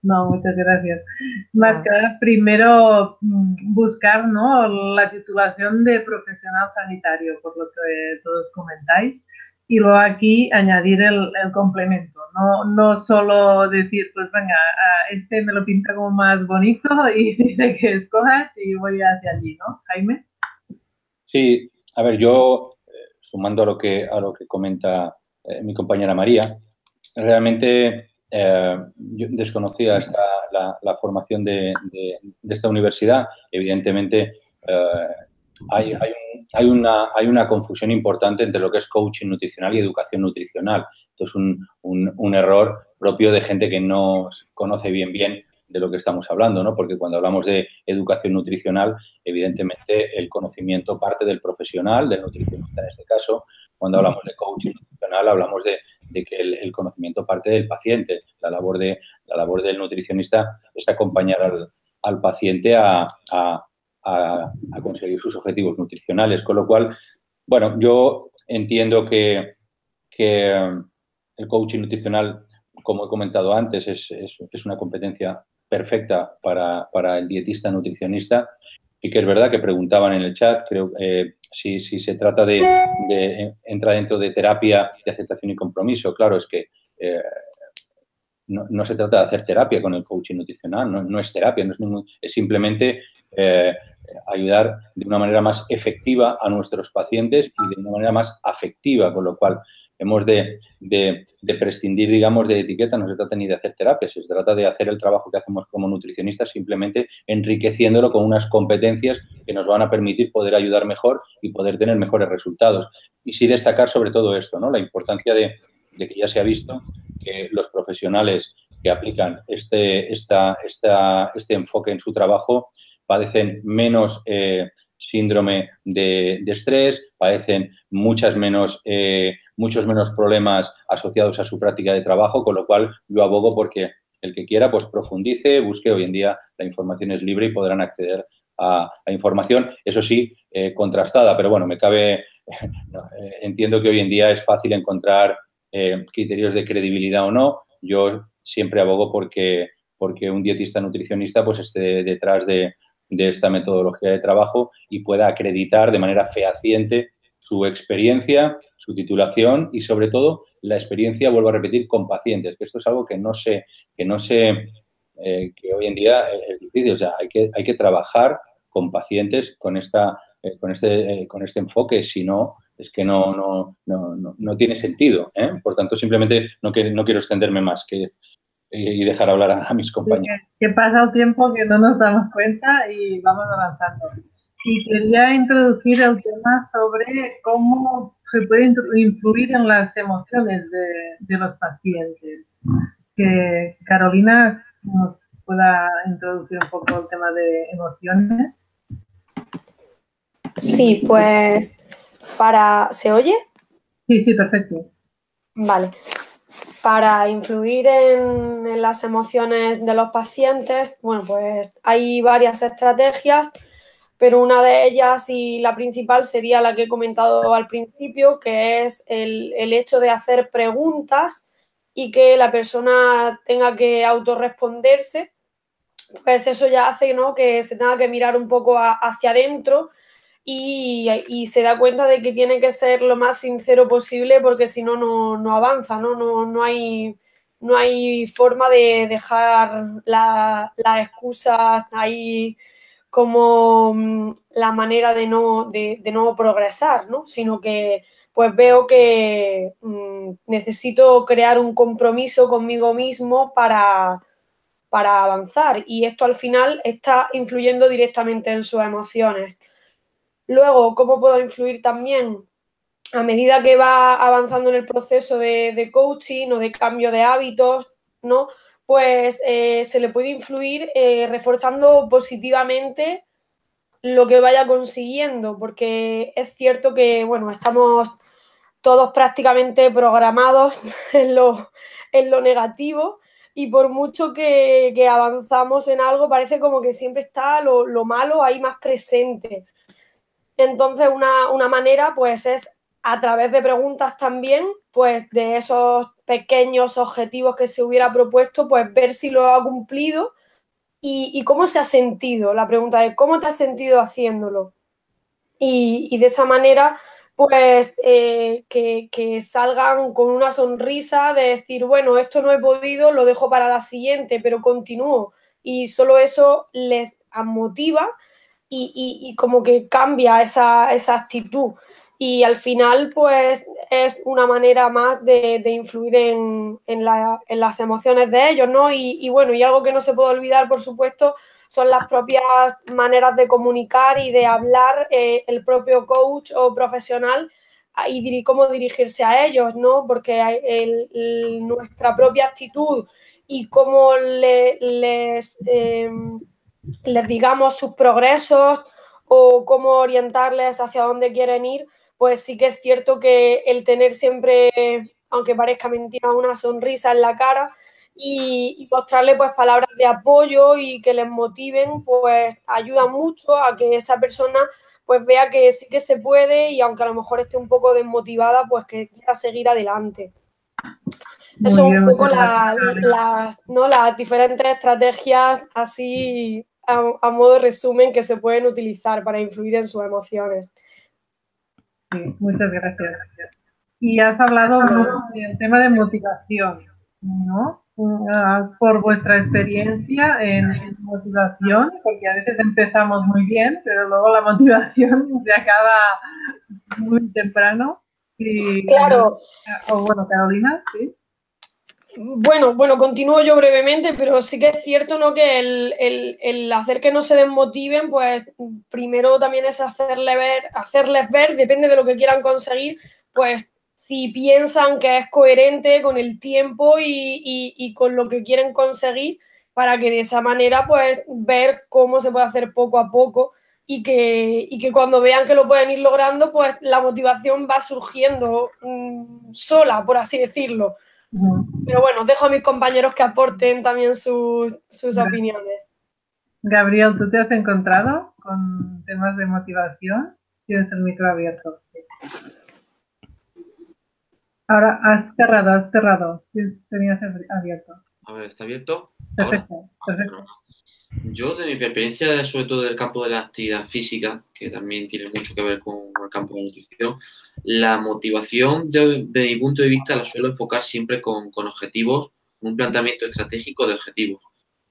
No, muchas gracias. Más que nada, primero mm, buscar ¿no? la titulación de profesional sanitario, por lo que todos comentáis y luego aquí añadir el, complemento, no, no solo decir, pues venga, este me lo pinta como más bonito y dice que escojas y voy hacia allí, ¿no, Jaime? Sí, a ver, yo, eh, sumando a lo que, a lo que comenta eh, mi compañera María, realmente eh, yo desconocía esta, la, formación de, esta universidad. Evidentemente, hay, hay, hay, una, hay una confusión importante entre lo que es coaching nutricional y educación nutricional. Esto es un, un, error propio de gente que no conoce bien bien de lo que estamos hablando, ¿no? Porque cuando hablamos de educación nutricional, evidentemente el conocimiento parte del profesional, del nutricionista en este caso. Cuando hablamos de coaching nutricional, hablamos de, de que el, conocimiento parte del paciente. La labor, de, la labor del nutricionista es acompañar al, al paciente a, a, conseguir sus objetivos nutricionales. Con lo cual, bueno, yo entiendo que, el coaching nutricional, como he comentado antes, es, una competencia perfecta para, el dietista nutricionista. Y que es verdad que preguntaban en el chat, creo, eh, si, se trata de, de, entra dentro de terapia de aceptación y compromiso. Claro, es que eh, no, se trata de hacer terapia con el coaching nutricional, no, es terapia, no es, es simplemente eh, ayudar de una manera más efectiva a nuestros pacientes y de una manera más afectiva, con lo cual hemos de, prescindir, digamos, de etiqueta, no se trata ni de hacer terapia, se trata de hacer el trabajo que hacemos como nutricionistas simplemente enriqueciéndolo con unas competencias que nos van a permitir poder ayudar mejor y poder tener mejores resultados. Y sí destacar sobre todo esto, ¿no? La importancia de, que ya se ha visto que los profesionales que aplican este, esta, esta, este enfoque en su trabajo padecen menos eh, síndrome de, estrés, padecen muchas menos, eh, muchos menos problemas asociados a su práctica de trabajo, con lo cual yo abogo porque el que quiera pues profundice, busque. Hoy en día la información es libre y podrán acceder a la información, eso sí, eh, contrastada, pero bueno, me cabe, entiendo que hoy en día es fácil encontrar criterios de credibilidad o no. Yo siempre abogo porque, porque un dietista nutricionista pues esté detrás de, de esta metodología de trabajo y pueda acreditar de manera fehaciente su experiencia, su titulación y sobre todo la experiencia, vuelvo a repetir, con pacientes, que esto es algo que no sé, que no sé, eh, que hoy en día es difícil, o sea, hay que, hay que trabajar con pacientes con esta, eh, con este, eh, con este enfoque, si no, es que no, no, no, no tiene sentido. Por tanto, simplemente no, que, no quiero extenderme más, que y dejar hablar a, mis compañeros. Que, pasa el tiempo que no nos damos cuenta y vamos avanzando. Y quería introducir el tema sobre cómo se puede influir en las emociones de, de los pacientes. Que Carolina nos pueda introducir un poco el tema de emociones. Sí, pues para... ¿Se oye? Sí, sí, perfecto. Vale. Para influir en, las emociones de los pacientes, bueno, pues hay varias estrategias, pero una de ellas y la principal sería la que he comentado al principio, que es el, el hecho de hacer preguntas y que la persona tenga que autorresponderse, pues eso ya hace ¿no? que se tenga que mirar un poco hacia adentro y, se da cuenta de que tiene que ser lo más sincero posible porque si no, no avanza, ¿no? No, no, hay, no hay forma de dejar las la excusas ahí como mm, la manera de no, de, no progresar, ¿no? Sino que pues veo que mmm, necesito crear un compromiso conmigo mismo para, para avanzar y esto al final está influyendo directamente en sus emociones. Luego, ¿cómo puedo influir también? A medida que va avanzando en el proceso de, coaching o de cambio de hábitos, ¿no? Pues eh, se le puede influir eh, reforzando positivamente lo que vaya consiguiendo, porque es cierto que, bueno, estamos todos prácticamente programados en lo, en lo negativo y por mucho que, que, avanzamos en algo, parece como que siempre está lo, lo malo ahí más presente. Entonces, una, una, manera, pues, es a través de preguntas también, pues, de esos pequeños objetivos que se hubiera propuesto, pues, ver si lo ha cumplido y, cómo se ha sentido. La pregunta es, ¿cómo te has sentido haciéndolo? Y, y de esa manera, pues eh, que, que, salgan con una sonrisa de decir, bueno, esto no he podido, lo dejo para la siguiente, pero continúo. Y solo eso les motiva y, y, y como que cambia esa, esa, actitud. Y al final, pues es una manera más de, de influir en, en, la, en, las emociones de ellos, ¿no? Y, bueno, y algo que no se puede olvidar, por supuesto, son las propias maneras de comunicar y de hablar eh, el propio coach o profesional y cómo dirigirse a ellos, ¿no? Porque el, el, nuestra propia actitud y cómo le, les, eh, les digamos sus progresos o cómo orientarles hacia dónde quieren ir, pues sí que es cierto que el tener siempre, aunque parezca mentira, una sonrisa en la cara, y, mostrarle pues palabras de apoyo y que les motiven, pues ayuda mucho a que esa persona pues vea que sí que se puede y aunque a lo mejor esté un poco desmotivada, pues que quiera seguir adelante. Muy Eso es un poco las la, ¿no? las diferentes estrategias así a, a, modo de resumen que se pueden utilizar para influir en sus emociones. Sí, muchas gracias. Y has hablado del tema de motivación, ¿no? por vuestra experiencia en, en, motivación, porque a veces empezamos muy bien, pero luego la motivación se acaba muy temprano. Y, claro. O bueno, Carolina, sí. Bueno, bueno, continúo yo brevemente, pero sí que es cierto ¿no? que el, el, el, hacer que no se desmotiven, pues primero también es hacerle ver, hacerles ver, depende de lo que quieran conseguir, pues si piensan que es coherente con el tiempo y, y, y, con lo que quieren conseguir para que de esa manera pues ver cómo se puede hacer poco a poco y que, y que cuando vean que lo pueden ir logrando pues la motivación va surgiendo mmm, sola, por así decirlo. Pero bueno, dejo a mis compañeros que aporten también sus, sus opiniones. Gabriel, ¿tú te has encontrado con temas de motivación? Tienes el micro abierto. Ahora has cerrado, has cerrado. Tenías abierto. A ver, ¿está abierto? Perfecto, perfecto. Yo, de mi experiencia, sobre todo del campo de la actividad física, que también tiene mucho que ver con el campo de la nutrición, la motivación, de, de mi punto de vista, la suelo enfocar siempre con, con objetivos, un planteamiento estratégico de objetivos.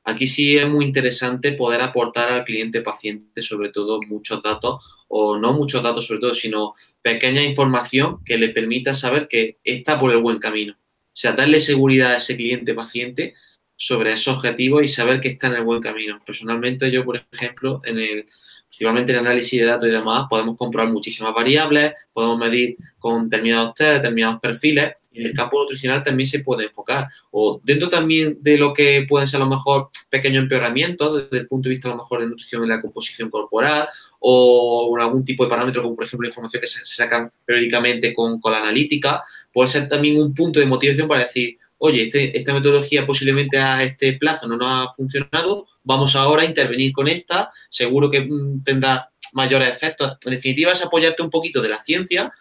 Aquí sí es muy interesante poder aportar al cliente paciente, sobre todo, muchos datos, o no muchos datos sobre todo, sino pequeña información que le permita saber que está por el buen camino. O sea, darle seguridad a ese cliente paciente sobre esos objetivos y saber que está en el buen camino. Personalmente, yo, por ejemplo, en el principalmente el análisis de datos y demás, podemos comprobar muchísimas variables, podemos medir con determinados test, determinados perfiles, y en el campo nutricional también se puede enfocar. O dentro también de lo que pueden ser a lo mejor pequeños empeoramientos desde el punto de vista a lo mejor de nutrición en la composición corporal o algún tipo de parámetro como por ejemplo la información que se, sacan periódicamente con, con la analítica, puede ser también un punto de motivación para decir, oye, este, esta metodología posiblemente a este plazo no nos ha funcionado, vamos ahora a intervenir con esta, seguro que mm, tendrá mayores efectos. En definitiva, es apoyarte un poquito de la ciencia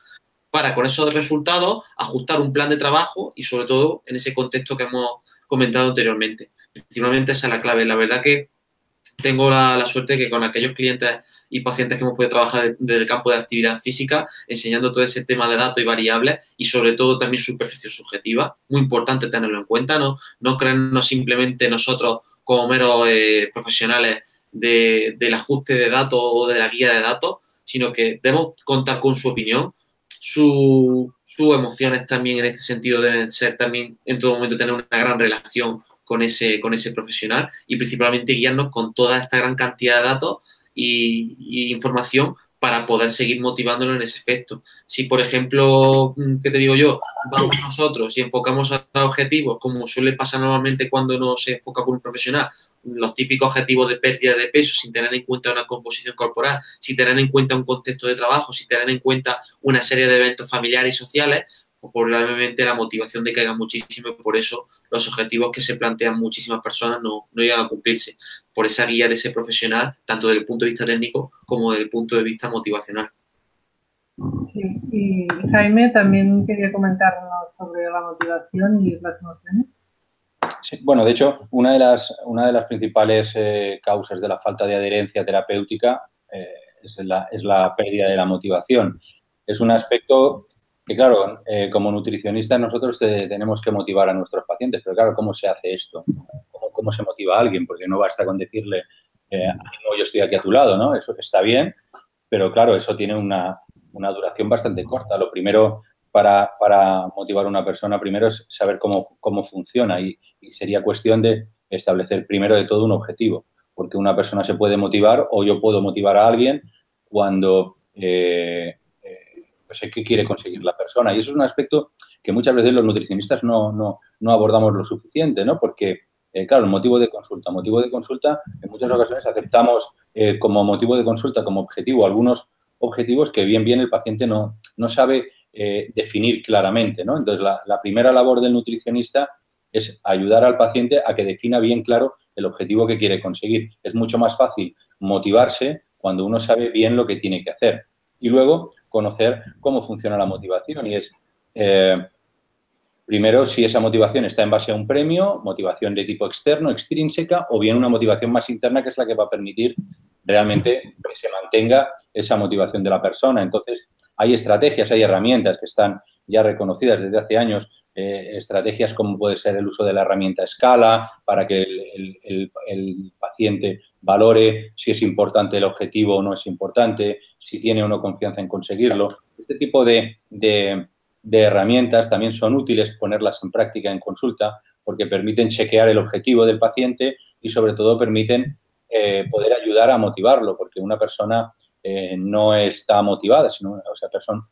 para con esos resultados ajustar un plan de trabajo y sobre todo en ese contexto que hemos comentado anteriormente. Principalmente esa es la clave. La verdad que tengo la, la suerte que con aquellos clientes y pacientes que hemos podido trabajar desde el campo de actividad física, enseñando todo ese tema de datos y variables y sobre todo también su percepción subjetiva. Muy importante tenerlo en cuenta, no, no creernos simplemente nosotros como meros eh, profesionales del ajuste de datos o de la guía de datos, sino que debemos contar con su opinión, sus emociones también en este sentido deben ser también en todo momento tener una gran relación con ese, con ese profesional y principalmente guiarnos con toda esta gran cantidad de datos y, información para poder seguir motivándolo en ese efecto. Si, por ejemplo, mm, ¿qué te digo yo? Vamos nosotros y enfocamos a objetivos, como suele pasar normalmente cuando no se enfoca con un profesional, los típicos objetivos de pérdida de peso sin tener en cuenta una composición corporal, sin tener en cuenta un contexto de trabajo, sin tener en cuenta una serie de eventos familiares y sociales, probablemente la motivación decaiga muchísimo y por eso los objetivos que se plantean muchísimas personas no, no llegan a cumplirse por esa guía de ese profesional, tanto desde el punto de vista técnico como desde el punto de vista motivacional. Sí, y Jaime también quería comentarnos sobre la motivación y las emociones. Sí, bueno, de hecho, una de las, una de las principales eh, causas de la falta de adherencia terapéutica eh, es, la, es la pérdida de la motivación. Es un aspecto que claro, eh, como nutricionistas nosotros tenemos que motivar a nuestros pacientes, pero claro, ¿cómo se hace esto? ¿Cómo, se motiva a alguien? Porque no basta con decirle, eh, no, yo estoy aquí a tu lado, ¿no? Eso está bien, pero claro, eso tiene una, duración bastante corta. Lo primero para, motivar a una persona, primero es saber cómo, cómo funciona y, sería cuestión de establecer primero de todo un objetivo, porque una persona se puede motivar o yo puedo motivar a alguien cuando... Eh, pues qué quiere conseguir la persona. Y eso es un aspecto que muchas veces los nutricionistas no, no, no abordamos lo suficiente, ¿no? Porque, eh, claro, el motivo de consulta. Motivo de consulta, en muchas ocasiones aceptamos eh, como motivo de consulta, como objetivo, algunos objetivos que bien, bien el paciente no, no sabe eh, definir claramente, ¿no? Entonces, la primera labor del nutricionista es ayudar al paciente a que defina bien claro el objetivo que quiere conseguir. Es mucho más fácil motivarse cuando uno sabe bien lo que tiene que hacer. Y luego, conocer cómo funciona la motivación y es, eh, primero, si esa motivación está en base a un premio, motivación de tipo externo, extrínseca, o bien una motivación más interna que es la que va a permitir realmente que se mantenga esa motivación de la persona. Entonces, hay estrategias, hay herramientas que están ya reconocidas desde hace años eh, estrategias como puede ser el uso de la herramienta escala para que el, paciente valore si es importante el objetivo o no es importante, si tiene o no confianza en conseguirlo. Este tipo de, herramientas también son útiles ponerlas en práctica en consulta porque permiten chequear el objetivo del paciente y sobre todo permiten eh, poder ayudar a motivarlo porque una persona eh, no está motivada, sino, o sea, persona,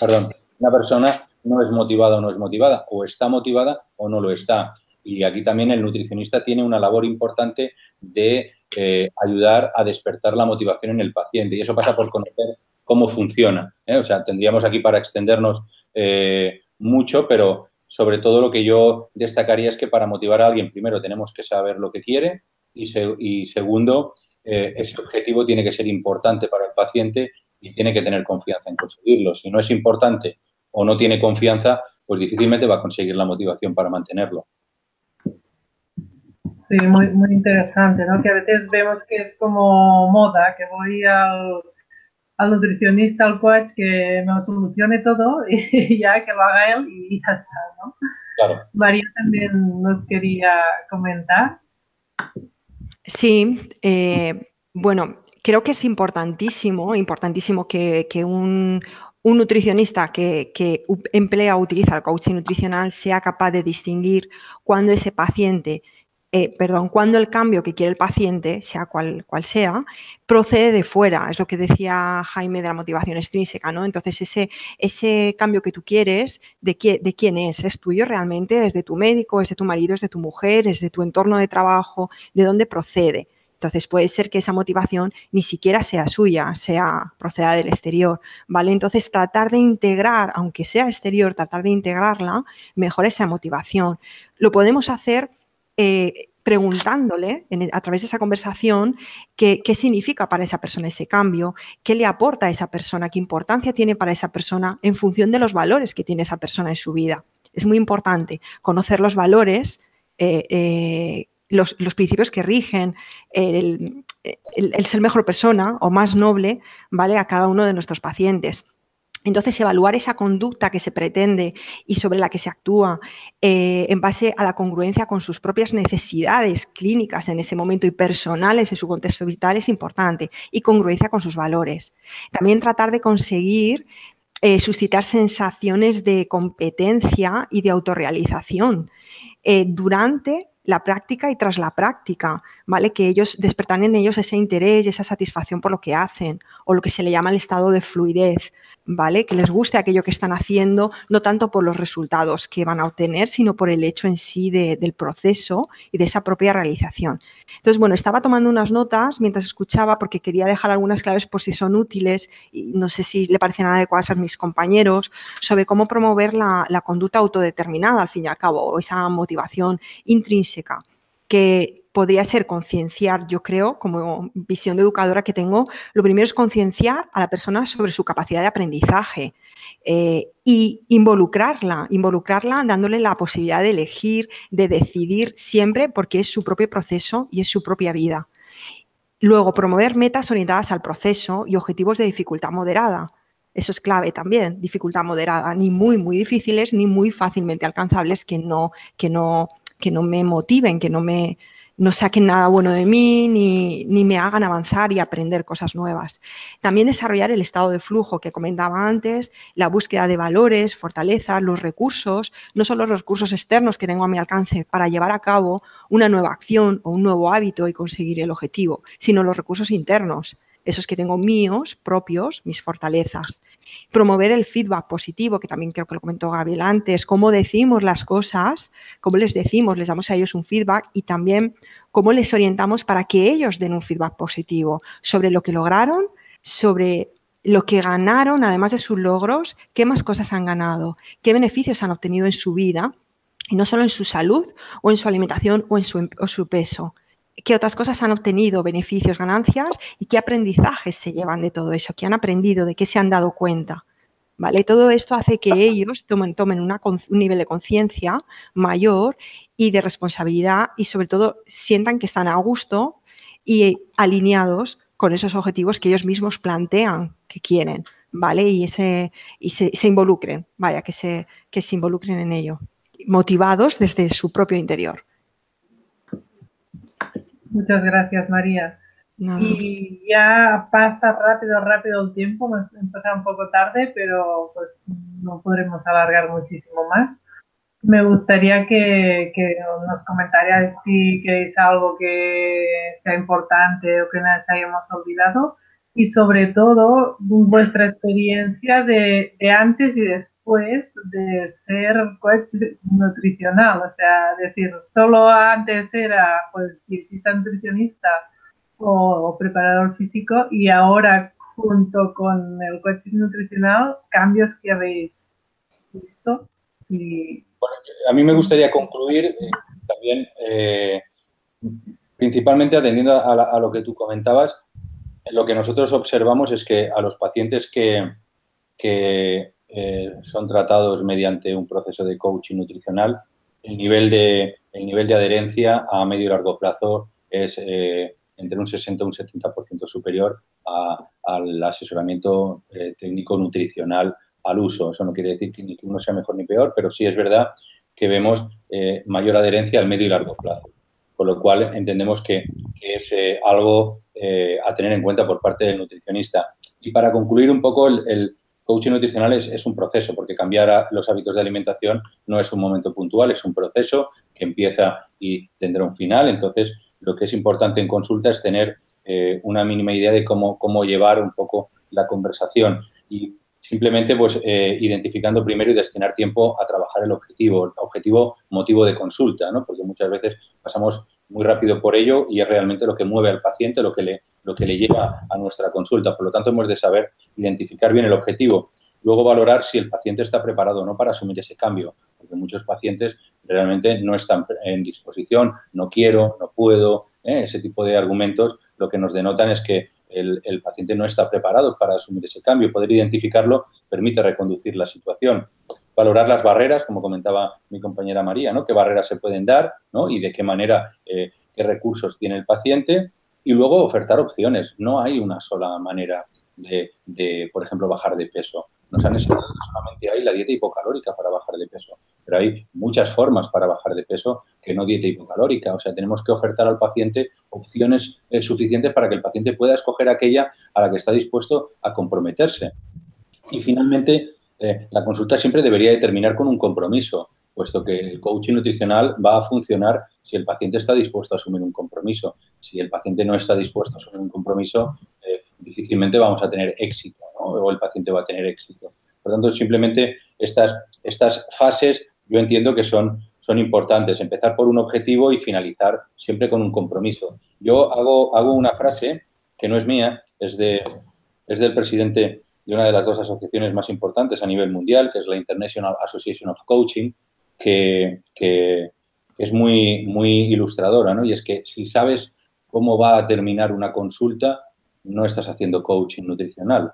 perdón, una persona no es motivada o no es motivada, o está motivada o no lo está. Y aquí también el nutricionista tiene una labor importante de eh, ayudar a despertar la motivación en el paciente. Y eso pasa por conocer cómo funciona. ¿eh? O sea, tendríamos aquí para extendernos eh, mucho, pero sobre todo lo que yo destacaría es que para motivar a alguien, primero tenemos que saber lo que quiere y, y segundo, ese objetivo tiene que ser importante para el paciente y tiene que tener confianza en conseguirlo. Si no es importante o no tiene confianza, pues difícilmente va a conseguir la motivación para mantenerlo. Sí, muy, muy interesante, ¿no? Que a veces vemos que es como moda, que voy al, nutricionista, al coach, que me solucione todo y ya que lo haga él y ya está, ¿no? Claro. María también nos quería comentar. Sí, eh, bueno, creo que es importantísimo, importantísimo que, que un, un nutricionista que, emplea o utiliza el coaching nutricional sea capaz de distinguir cuando ese paciente eh, perdón, cuando el cambio que quiere el paciente, sea cual, cual, sea, procede de fuera. Es lo que decía Jaime de la motivación extrínseca, ¿no? Entonces, ese, ese cambio que tú quieres, ¿de, ¿de quién es? ¿Es tuyo realmente? ¿Es de tu médico? ¿Es de tu marido? ¿Es de tu mujer? ¿Es de tu entorno de trabajo? ¿De dónde procede? Entonces puede ser que esa motivación ni siquiera sea suya, sea proceda del exterior, ¿vale? Entonces tratar de integrar, aunque sea exterior, tratar de integrarla, mejor esa motivación. Lo podemos hacer eh, preguntándole e, a través de esa conversación qué, significa para esa persona ese cambio, qué le aporta a esa persona, qué importancia tiene para esa persona en función de los valores que tiene esa persona en su vida. Es muy importante conocer los valores, eh, eh, los, principios que rigen el, el, ser mejor persona o más noble, ¿vale? A cada uno de nuestros pacientes. Entonces, evaluar esa conducta que se pretende y sobre la que se actúa eh, en base a la congruencia con sus propias necesidades clínicas en ese momento y personales en su contexto vital es importante y congruencia con sus valores. También tratar de conseguir eh, suscitar sensaciones de competencia y de autorrealización eh, durante la práctica y tras la práctica, ¿vale? Que ellos despertan en ellos ese interés y esa satisfacción por lo que hacen, o lo que se le llama el estado de fluidez, ¿vale? Que les guste aquello que están haciendo, no tanto por los resultados que van a obtener, sino por el hecho en sí del proceso y de esa propia realización. Entonces, bueno, estaba tomando unas notas mientras escuchaba porque quería dejar algunas claves por si son útiles y no sé si le parecen adecuadas a mis compañeros sobre cómo promover la, la conducta autodeterminada, al fin y al cabo, o esa motivación intrínseca que podría ser concienciar, yo creo, como visión de educadora que tengo, lo primero es concienciar a la persona sobre su capacidad de aprendizaje eh, y involucrarla, involucrarla dándole la posibilidad de elegir, de decidir siempre porque es su propio proceso y es su propia vida. Luego, promover metas orientadas al proceso y objetivos de dificultad moderada. Eso es clave también, dificultad moderada, ni muy, muy difíciles, ni muy fácilmente alcanzables que no, que no, que no me motiven, que no me, no saquen nada bueno de mí ni, me hagan avanzar y aprender cosas nuevas. También desarrollar el estado de flujo que comentaba antes, la búsqueda de valores, fortalezas, los recursos, no solo los recursos externos que tengo a mi alcance para llevar a cabo una nueva acción o un nuevo hábito y conseguir el objetivo, sino los recursos internos, esos que tengo míos, propios, mis fortalezas. Promover el feedback positivo, que también creo que lo comentó Gabriel antes, cómo decimos las cosas, cómo les decimos, les damos a ellos un feedback y también cómo les orientamos para que ellos den un feedback positivo sobre lo que lograron, sobre lo que ganaron, además de sus logros, qué más cosas han ganado, qué beneficios han obtenido en su vida, y no solo en su salud o en su alimentación o en su, su peso qué otras cosas han obtenido, beneficios, ganancias y qué aprendizajes se llevan de todo eso, qué han aprendido, de qué se han dado cuenta. ¿Vale? Todo esto hace que ellos tomen, tomen un nivel de conciencia mayor y de responsabilidad y sobre todo sientan que están a gusto y alineados con esos objetivos que ellos mismos plantean que quieren, ¿vale? Y, ese, y se, se involucren, vaya, que se, que se involucren en ello, motivados desde su propio interior. Muchas gracias, María. Y ya pasa rápido, rápido el tiempo, nos empezó un poco tarde, pero pues no podremos alargar muchísimo más. Me gustaría que, que nos comentarais si queréis algo que sea importante o que nos hayamos olvidado y sobre todo vuestra experiencia de, antes y después de ser coach nutricional. O sea, decir, solo antes era pues dietista nutricionista o, preparador físico y ahora junto con el coach nutricional, cambios que habéis visto. a mí me gustaría concluir eh, también, eh, principalmente atendiendo a lo que tú comentabas, lo que nosotros observamos es que a los pacientes que, eh, son tratados mediante un proceso de coaching nutricional, el nivel de, el nivel de adherencia a medio y largo plazo es eh, entre un 60 y un 70% superior al asesoramiento eh, técnico nutricional al uso. Eso no quiere decir que, ni que uno sea mejor ni peor, pero sí es verdad que vemos mayor adherencia al medio y largo plazo. Con lo cual entendemos que, es algo eh, a tener en cuenta por parte del nutricionista. Y para concluir un poco, el, coaching nutricional es, un proceso, porque cambiar los hábitos de alimentación no es un momento puntual, es un proceso que empieza y tendrá un final. Entonces, lo que es importante en consulta es tener eh, una mínima idea de cómo, cómo llevar un poco la conversación simplemente pues eh, identificando primero y destinar tiempo a trabajar el objetivo, el objetivo motivo de consulta, ¿no? porque muchas veces pasamos muy rápido por ello y es realmente lo que mueve al paciente, lo que le, lo que le lleva a nuestra consulta. Por lo tanto, hemos de saber identificar bien el objetivo. Luego valorar si el paciente está preparado o no para asumir ese cambio, porque muchos pacientes realmente no están en disposición, no quiero, no puedo, ¿eh? ese tipo de argumentos lo que nos denotan es que el, paciente no está preparado para asumir ese cambio. Poder identificarlo permite reconducir la situación. Valorar las barreras, como comentaba mi compañera María, ¿no? qué barreras se pueden dar ¿no? y de qué manera, eh, qué recursos tiene el paciente. Y luego ofertar opciones. No hay una sola manera de por ejemplo, bajar de peso. Nos han enseñado solamente hay la dieta hipocalórica para bajar de peso, pero hay muchas formas para bajar de peso que no dieta hipocalórica. O sea, tenemos que ofertar al paciente opciones eh, suficientes para que el paciente pueda escoger aquella a la que está dispuesto a comprometerse. Y finalmente, eh, la consulta siempre debería de terminar con un compromiso, puesto que el coaching nutricional va a funcionar si el paciente está dispuesto a asumir un compromiso. Si el paciente no está dispuesto a asumir un compromiso, eh, difícilmente vamos a tener éxito o el paciente va a tener éxito. Por tanto, simplemente estas, estas fases yo entiendo que son, son importantes. Empezar por un objetivo y finalizar siempre con un compromiso. Yo hago, hago una frase que no es mía, es, de, es del presidente de una de las dos asociaciones más importantes a nivel mundial, que es la International Association of Coaching, que, que es muy, muy ilustradora, ¿no? Y es que si sabes cómo va a terminar una consulta, no estás haciendo coaching nutricional.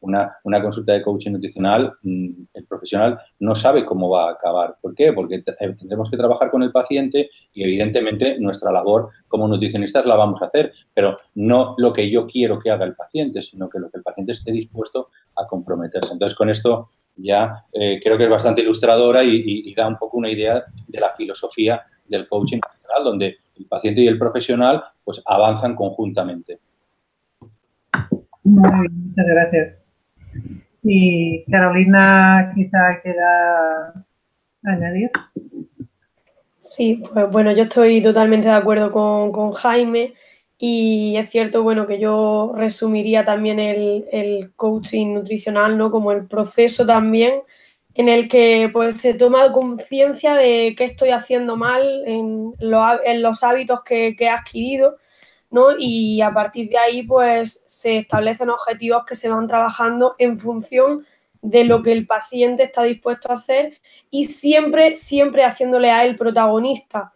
Una, una, consulta de coaching nutricional, mm, el profesional no sabe cómo va a acabar. ¿Por qué? Porque eh, tendremos que trabajar con el paciente y evidentemente nuestra labor como nutricionistas la vamos a hacer, pero no lo que yo quiero que haga el paciente, sino que lo que el paciente esté dispuesto a comprometerse. Entonces, con esto ya eh, creo que es bastante ilustradora y da un poco una idea de la filosofía del coaching nutricional, donde el paciente y el profesional pues avanzan conjuntamente. Muy bien, muchas gracias. Y Carolina quizá quiera añadir. Sí, pues bueno, yo estoy totalmente de acuerdo con, con Jaime y es cierto, bueno, que yo resumiría también el, el, coaching nutricional, ¿no? Como el proceso también en el que pues se toma conciencia de qué estoy haciendo mal en, lo, en los hábitos que, que he adquirido y a partir de ahí, pues se establecen objetivos que se van trabajando en función de lo que el paciente está dispuesto a hacer y siempre, siempre haciéndole a él protagonista,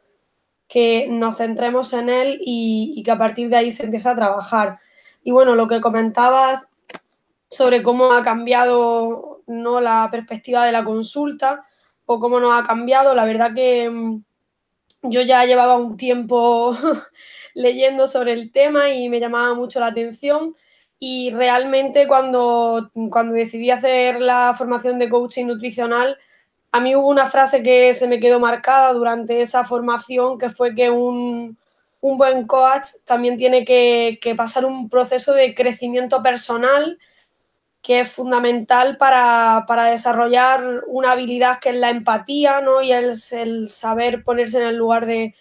que nos centremos en él y, y que a partir de ahí se empiece a trabajar. Y bueno, lo que comentabas sobre cómo ha cambiado ¿no? la perspectiva de la consulta o cómo nos ha cambiado, la verdad que mm, yo ya llevaba un tiempo leyendo sobre el tema y me llamaba mucho la atención y realmente cuando, cuando decidí hacer la formación de coaching nutricional, a mí hubo una frase que se me quedó marcada durante esa formación, que fue que un, un buen coach también tiene que, que pasar un proceso de crecimiento personal que es fundamental para, para, desarrollar una habilidad que es la empatía ¿no? y el, saber ponerse en el lugar de,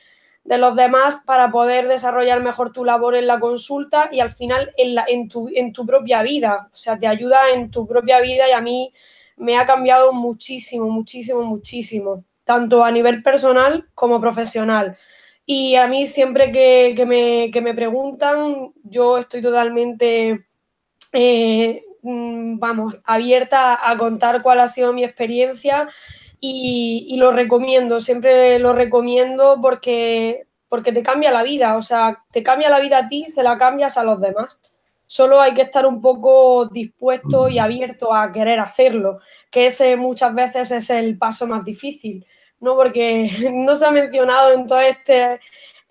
de, los demás para poder desarrollar mejor tu labor en la consulta y al final en, la, en, tu, en tu propia vida. O sea, te ayuda en tu propia vida y a mí me ha cambiado muchísimo, muchísimo, muchísimo, tanto a nivel personal como profesional. Y a mí siempre que, que, me, que me, preguntan, yo estoy totalmente... Eh, vamos, abierta a contar cuál ha sido mi experiencia y, y, lo recomiendo, siempre lo recomiendo porque, porque te cambia la vida, o sea, te cambia la vida a ti, se la cambias a los demás. Solo hay que estar un poco dispuesto y abierto a querer hacerlo, que ese muchas veces es el paso más difícil, ¿no? Porque no se ha mencionado en todo este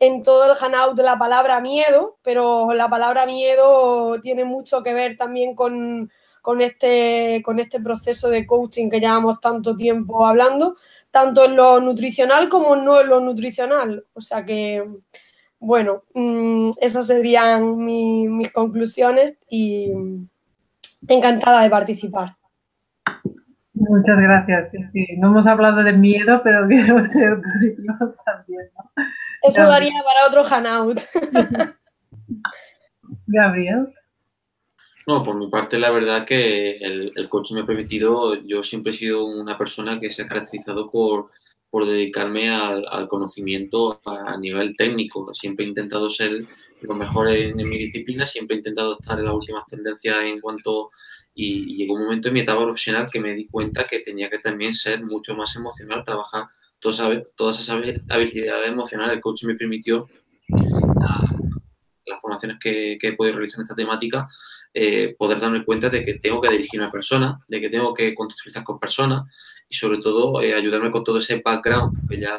en todo el hangout la palabra miedo, pero la palabra miedo tiene mucho que ver también con, con, este, con este proceso de coaching que llevamos tanto tiempo hablando, tanto en lo nutricional como no en lo nutricional. O sea que, bueno, mmm, esas serían mi, mis conclusiones y encantada de participar. Muchas gracias. No hemos hablado de miedo, pero quiero ser positivo también. Eso daría para otro hangout. Gabriel. No, por mi parte, la verdad que el, el coche me ha permitido, yo siempre he sido una persona que se ha caracterizado por, dedicarme al, conocimiento a, nivel técnico. Siempre he intentado ser lo mejor en, mi disciplina, siempre he intentado estar en las últimas tendencias en cuanto... Y, llegó un momento en mi etapa profesional que me di cuenta que tenía que también ser mucho más emocional, trabajar todas, todas esas habilidades emocionales. El coach me permitió las formaciones que, he podido realizar en esta temática, eh, poder darme cuenta de que tengo que dirigirme a personas, de que tengo que contextualizar con personas y sobre todo eh, ayudarme con todo ese background que ya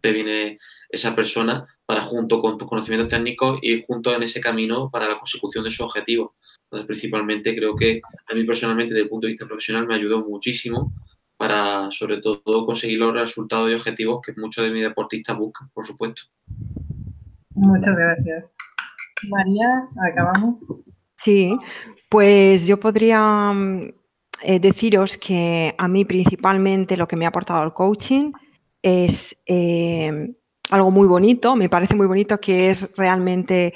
te viene esa persona para junto con tus conocimientos técnicos ir juntos en ese camino para la consecución de su objetivo. Entonces, principalmente creo que a mí personalmente, desde el punto de vista profesional, me ayudó muchísimo para, sobre todo, conseguir los resultados y objetivos que muchos de mis deportistas buscan, por supuesto. Muchas gracias. María, acabamos. Sí, pues yo podría mm, eh, deciros que a mí principalmente lo que me ha aportado el coaching es eh, algo muy bonito, me parece muy bonito que es realmente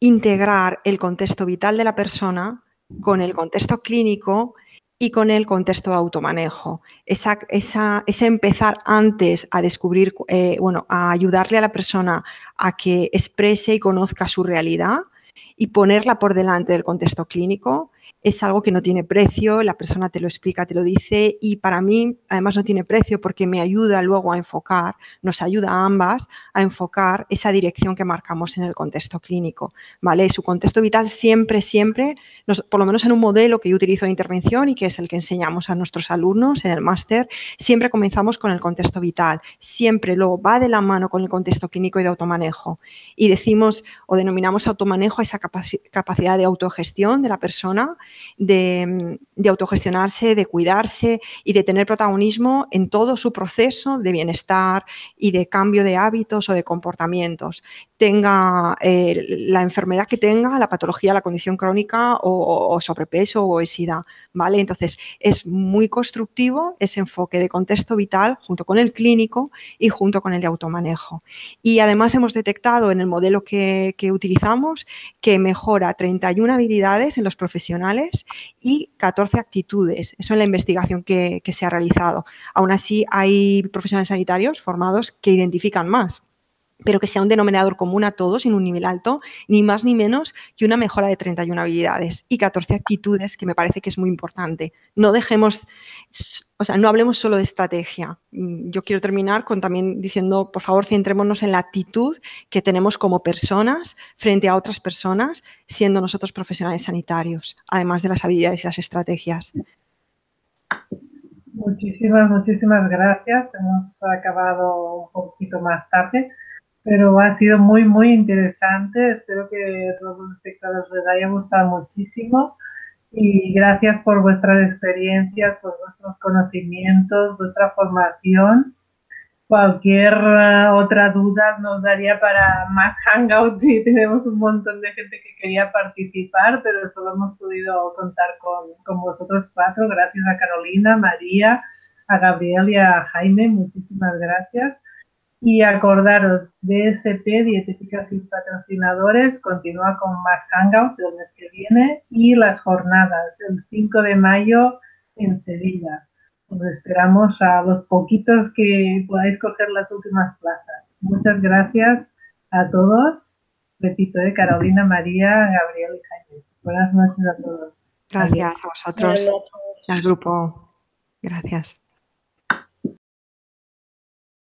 integrar el contexto vital de la persona con el contexto clínico y con el contexto de automanejo. Esa, ese empezar antes a descubrir, eh, bueno, a ayudarle a la persona a que exprese y conozca su realidad y ponerla por delante del contexto clínico es algo que no tiene precio, la persona te lo explica, te lo dice y para mí además no tiene precio porque me ayuda luego a enfocar, nos ayuda a ambas a enfocar esa dirección que marcamos en el contexto clínico, ¿vale? Su contexto vital siempre, siempre, por lo menos en un modelo que yo utilizo de intervención y que es el que enseñamos a nuestros alumnos en el máster, siempre comenzamos con el contexto vital, siempre luego va de la mano con el contexto clínico y de automanejo y decimos o denominamos automanejo a esa capacidad de autogestión de la persona de, autogestionarse, de cuidarse y de tener protagonismo en todo su proceso de bienestar y de cambio de hábitos o de comportamientos, tenga eh, la enfermedad que tenga, la patología, la condición crónica o, sobrepeso o obesidad, ¿vale? Entonces, es muy constructivo ese enfoque de contexto vital junto con el clínico y junto con el de automanejo. Y además hemos detectado en el modelo que utilizamos que mejora 31 habilidades en los profesionales y 14 actitudes. Eso es la investigación que, se ha realizado. Aún así, hay profesionales sanitarios formados que identifican más pero que sea un denominador común a todos en un nivel alto, ni más ni menos que una mejora de 31 habilidades y 14 actitudes, que me parece que es muy importante. No dejemos, o sea, no hablemos solo de estrategia. Mm, yo quiero terminar con también diciendo, por favor, centrémonos en la actitud que tenemos como personas frente a otras personas, siendo nosotros profesionales sanitarios, además de las habilidades y las estrategias. Muchísimas, muchísimas gracias. Hemos acabado un poquito más tarde pero ha sido muy, muy interesante. Espero que todos los espectadores les haya gustado muchísimo y gracias por vuestras experiencias, por vuestros conocimientos, vuestra formación. Cualquier eh, otra duda nos daría para más hangouts y tenemos un montón de gente que quería participar, pero solo hemos podido contar con, con vosotros cuatro. Gracias a Carolina, María, a Gabriel y a Jaime. Muchísimas gracias. Y acordaros, DSP, Dietéticas y Patrocinadores, continúa con más hangouts el mes que viene y las jornadas, el 5 de mayo en Sevilla. Os esperamos a los poquitos que podáis coger las últimas plazas. Muchas gracias a todos. Repito, de Carolina, María, Gabriel y Jaime. Buenas noches a todos. Gracias a vosotros, al grupo. Gracias.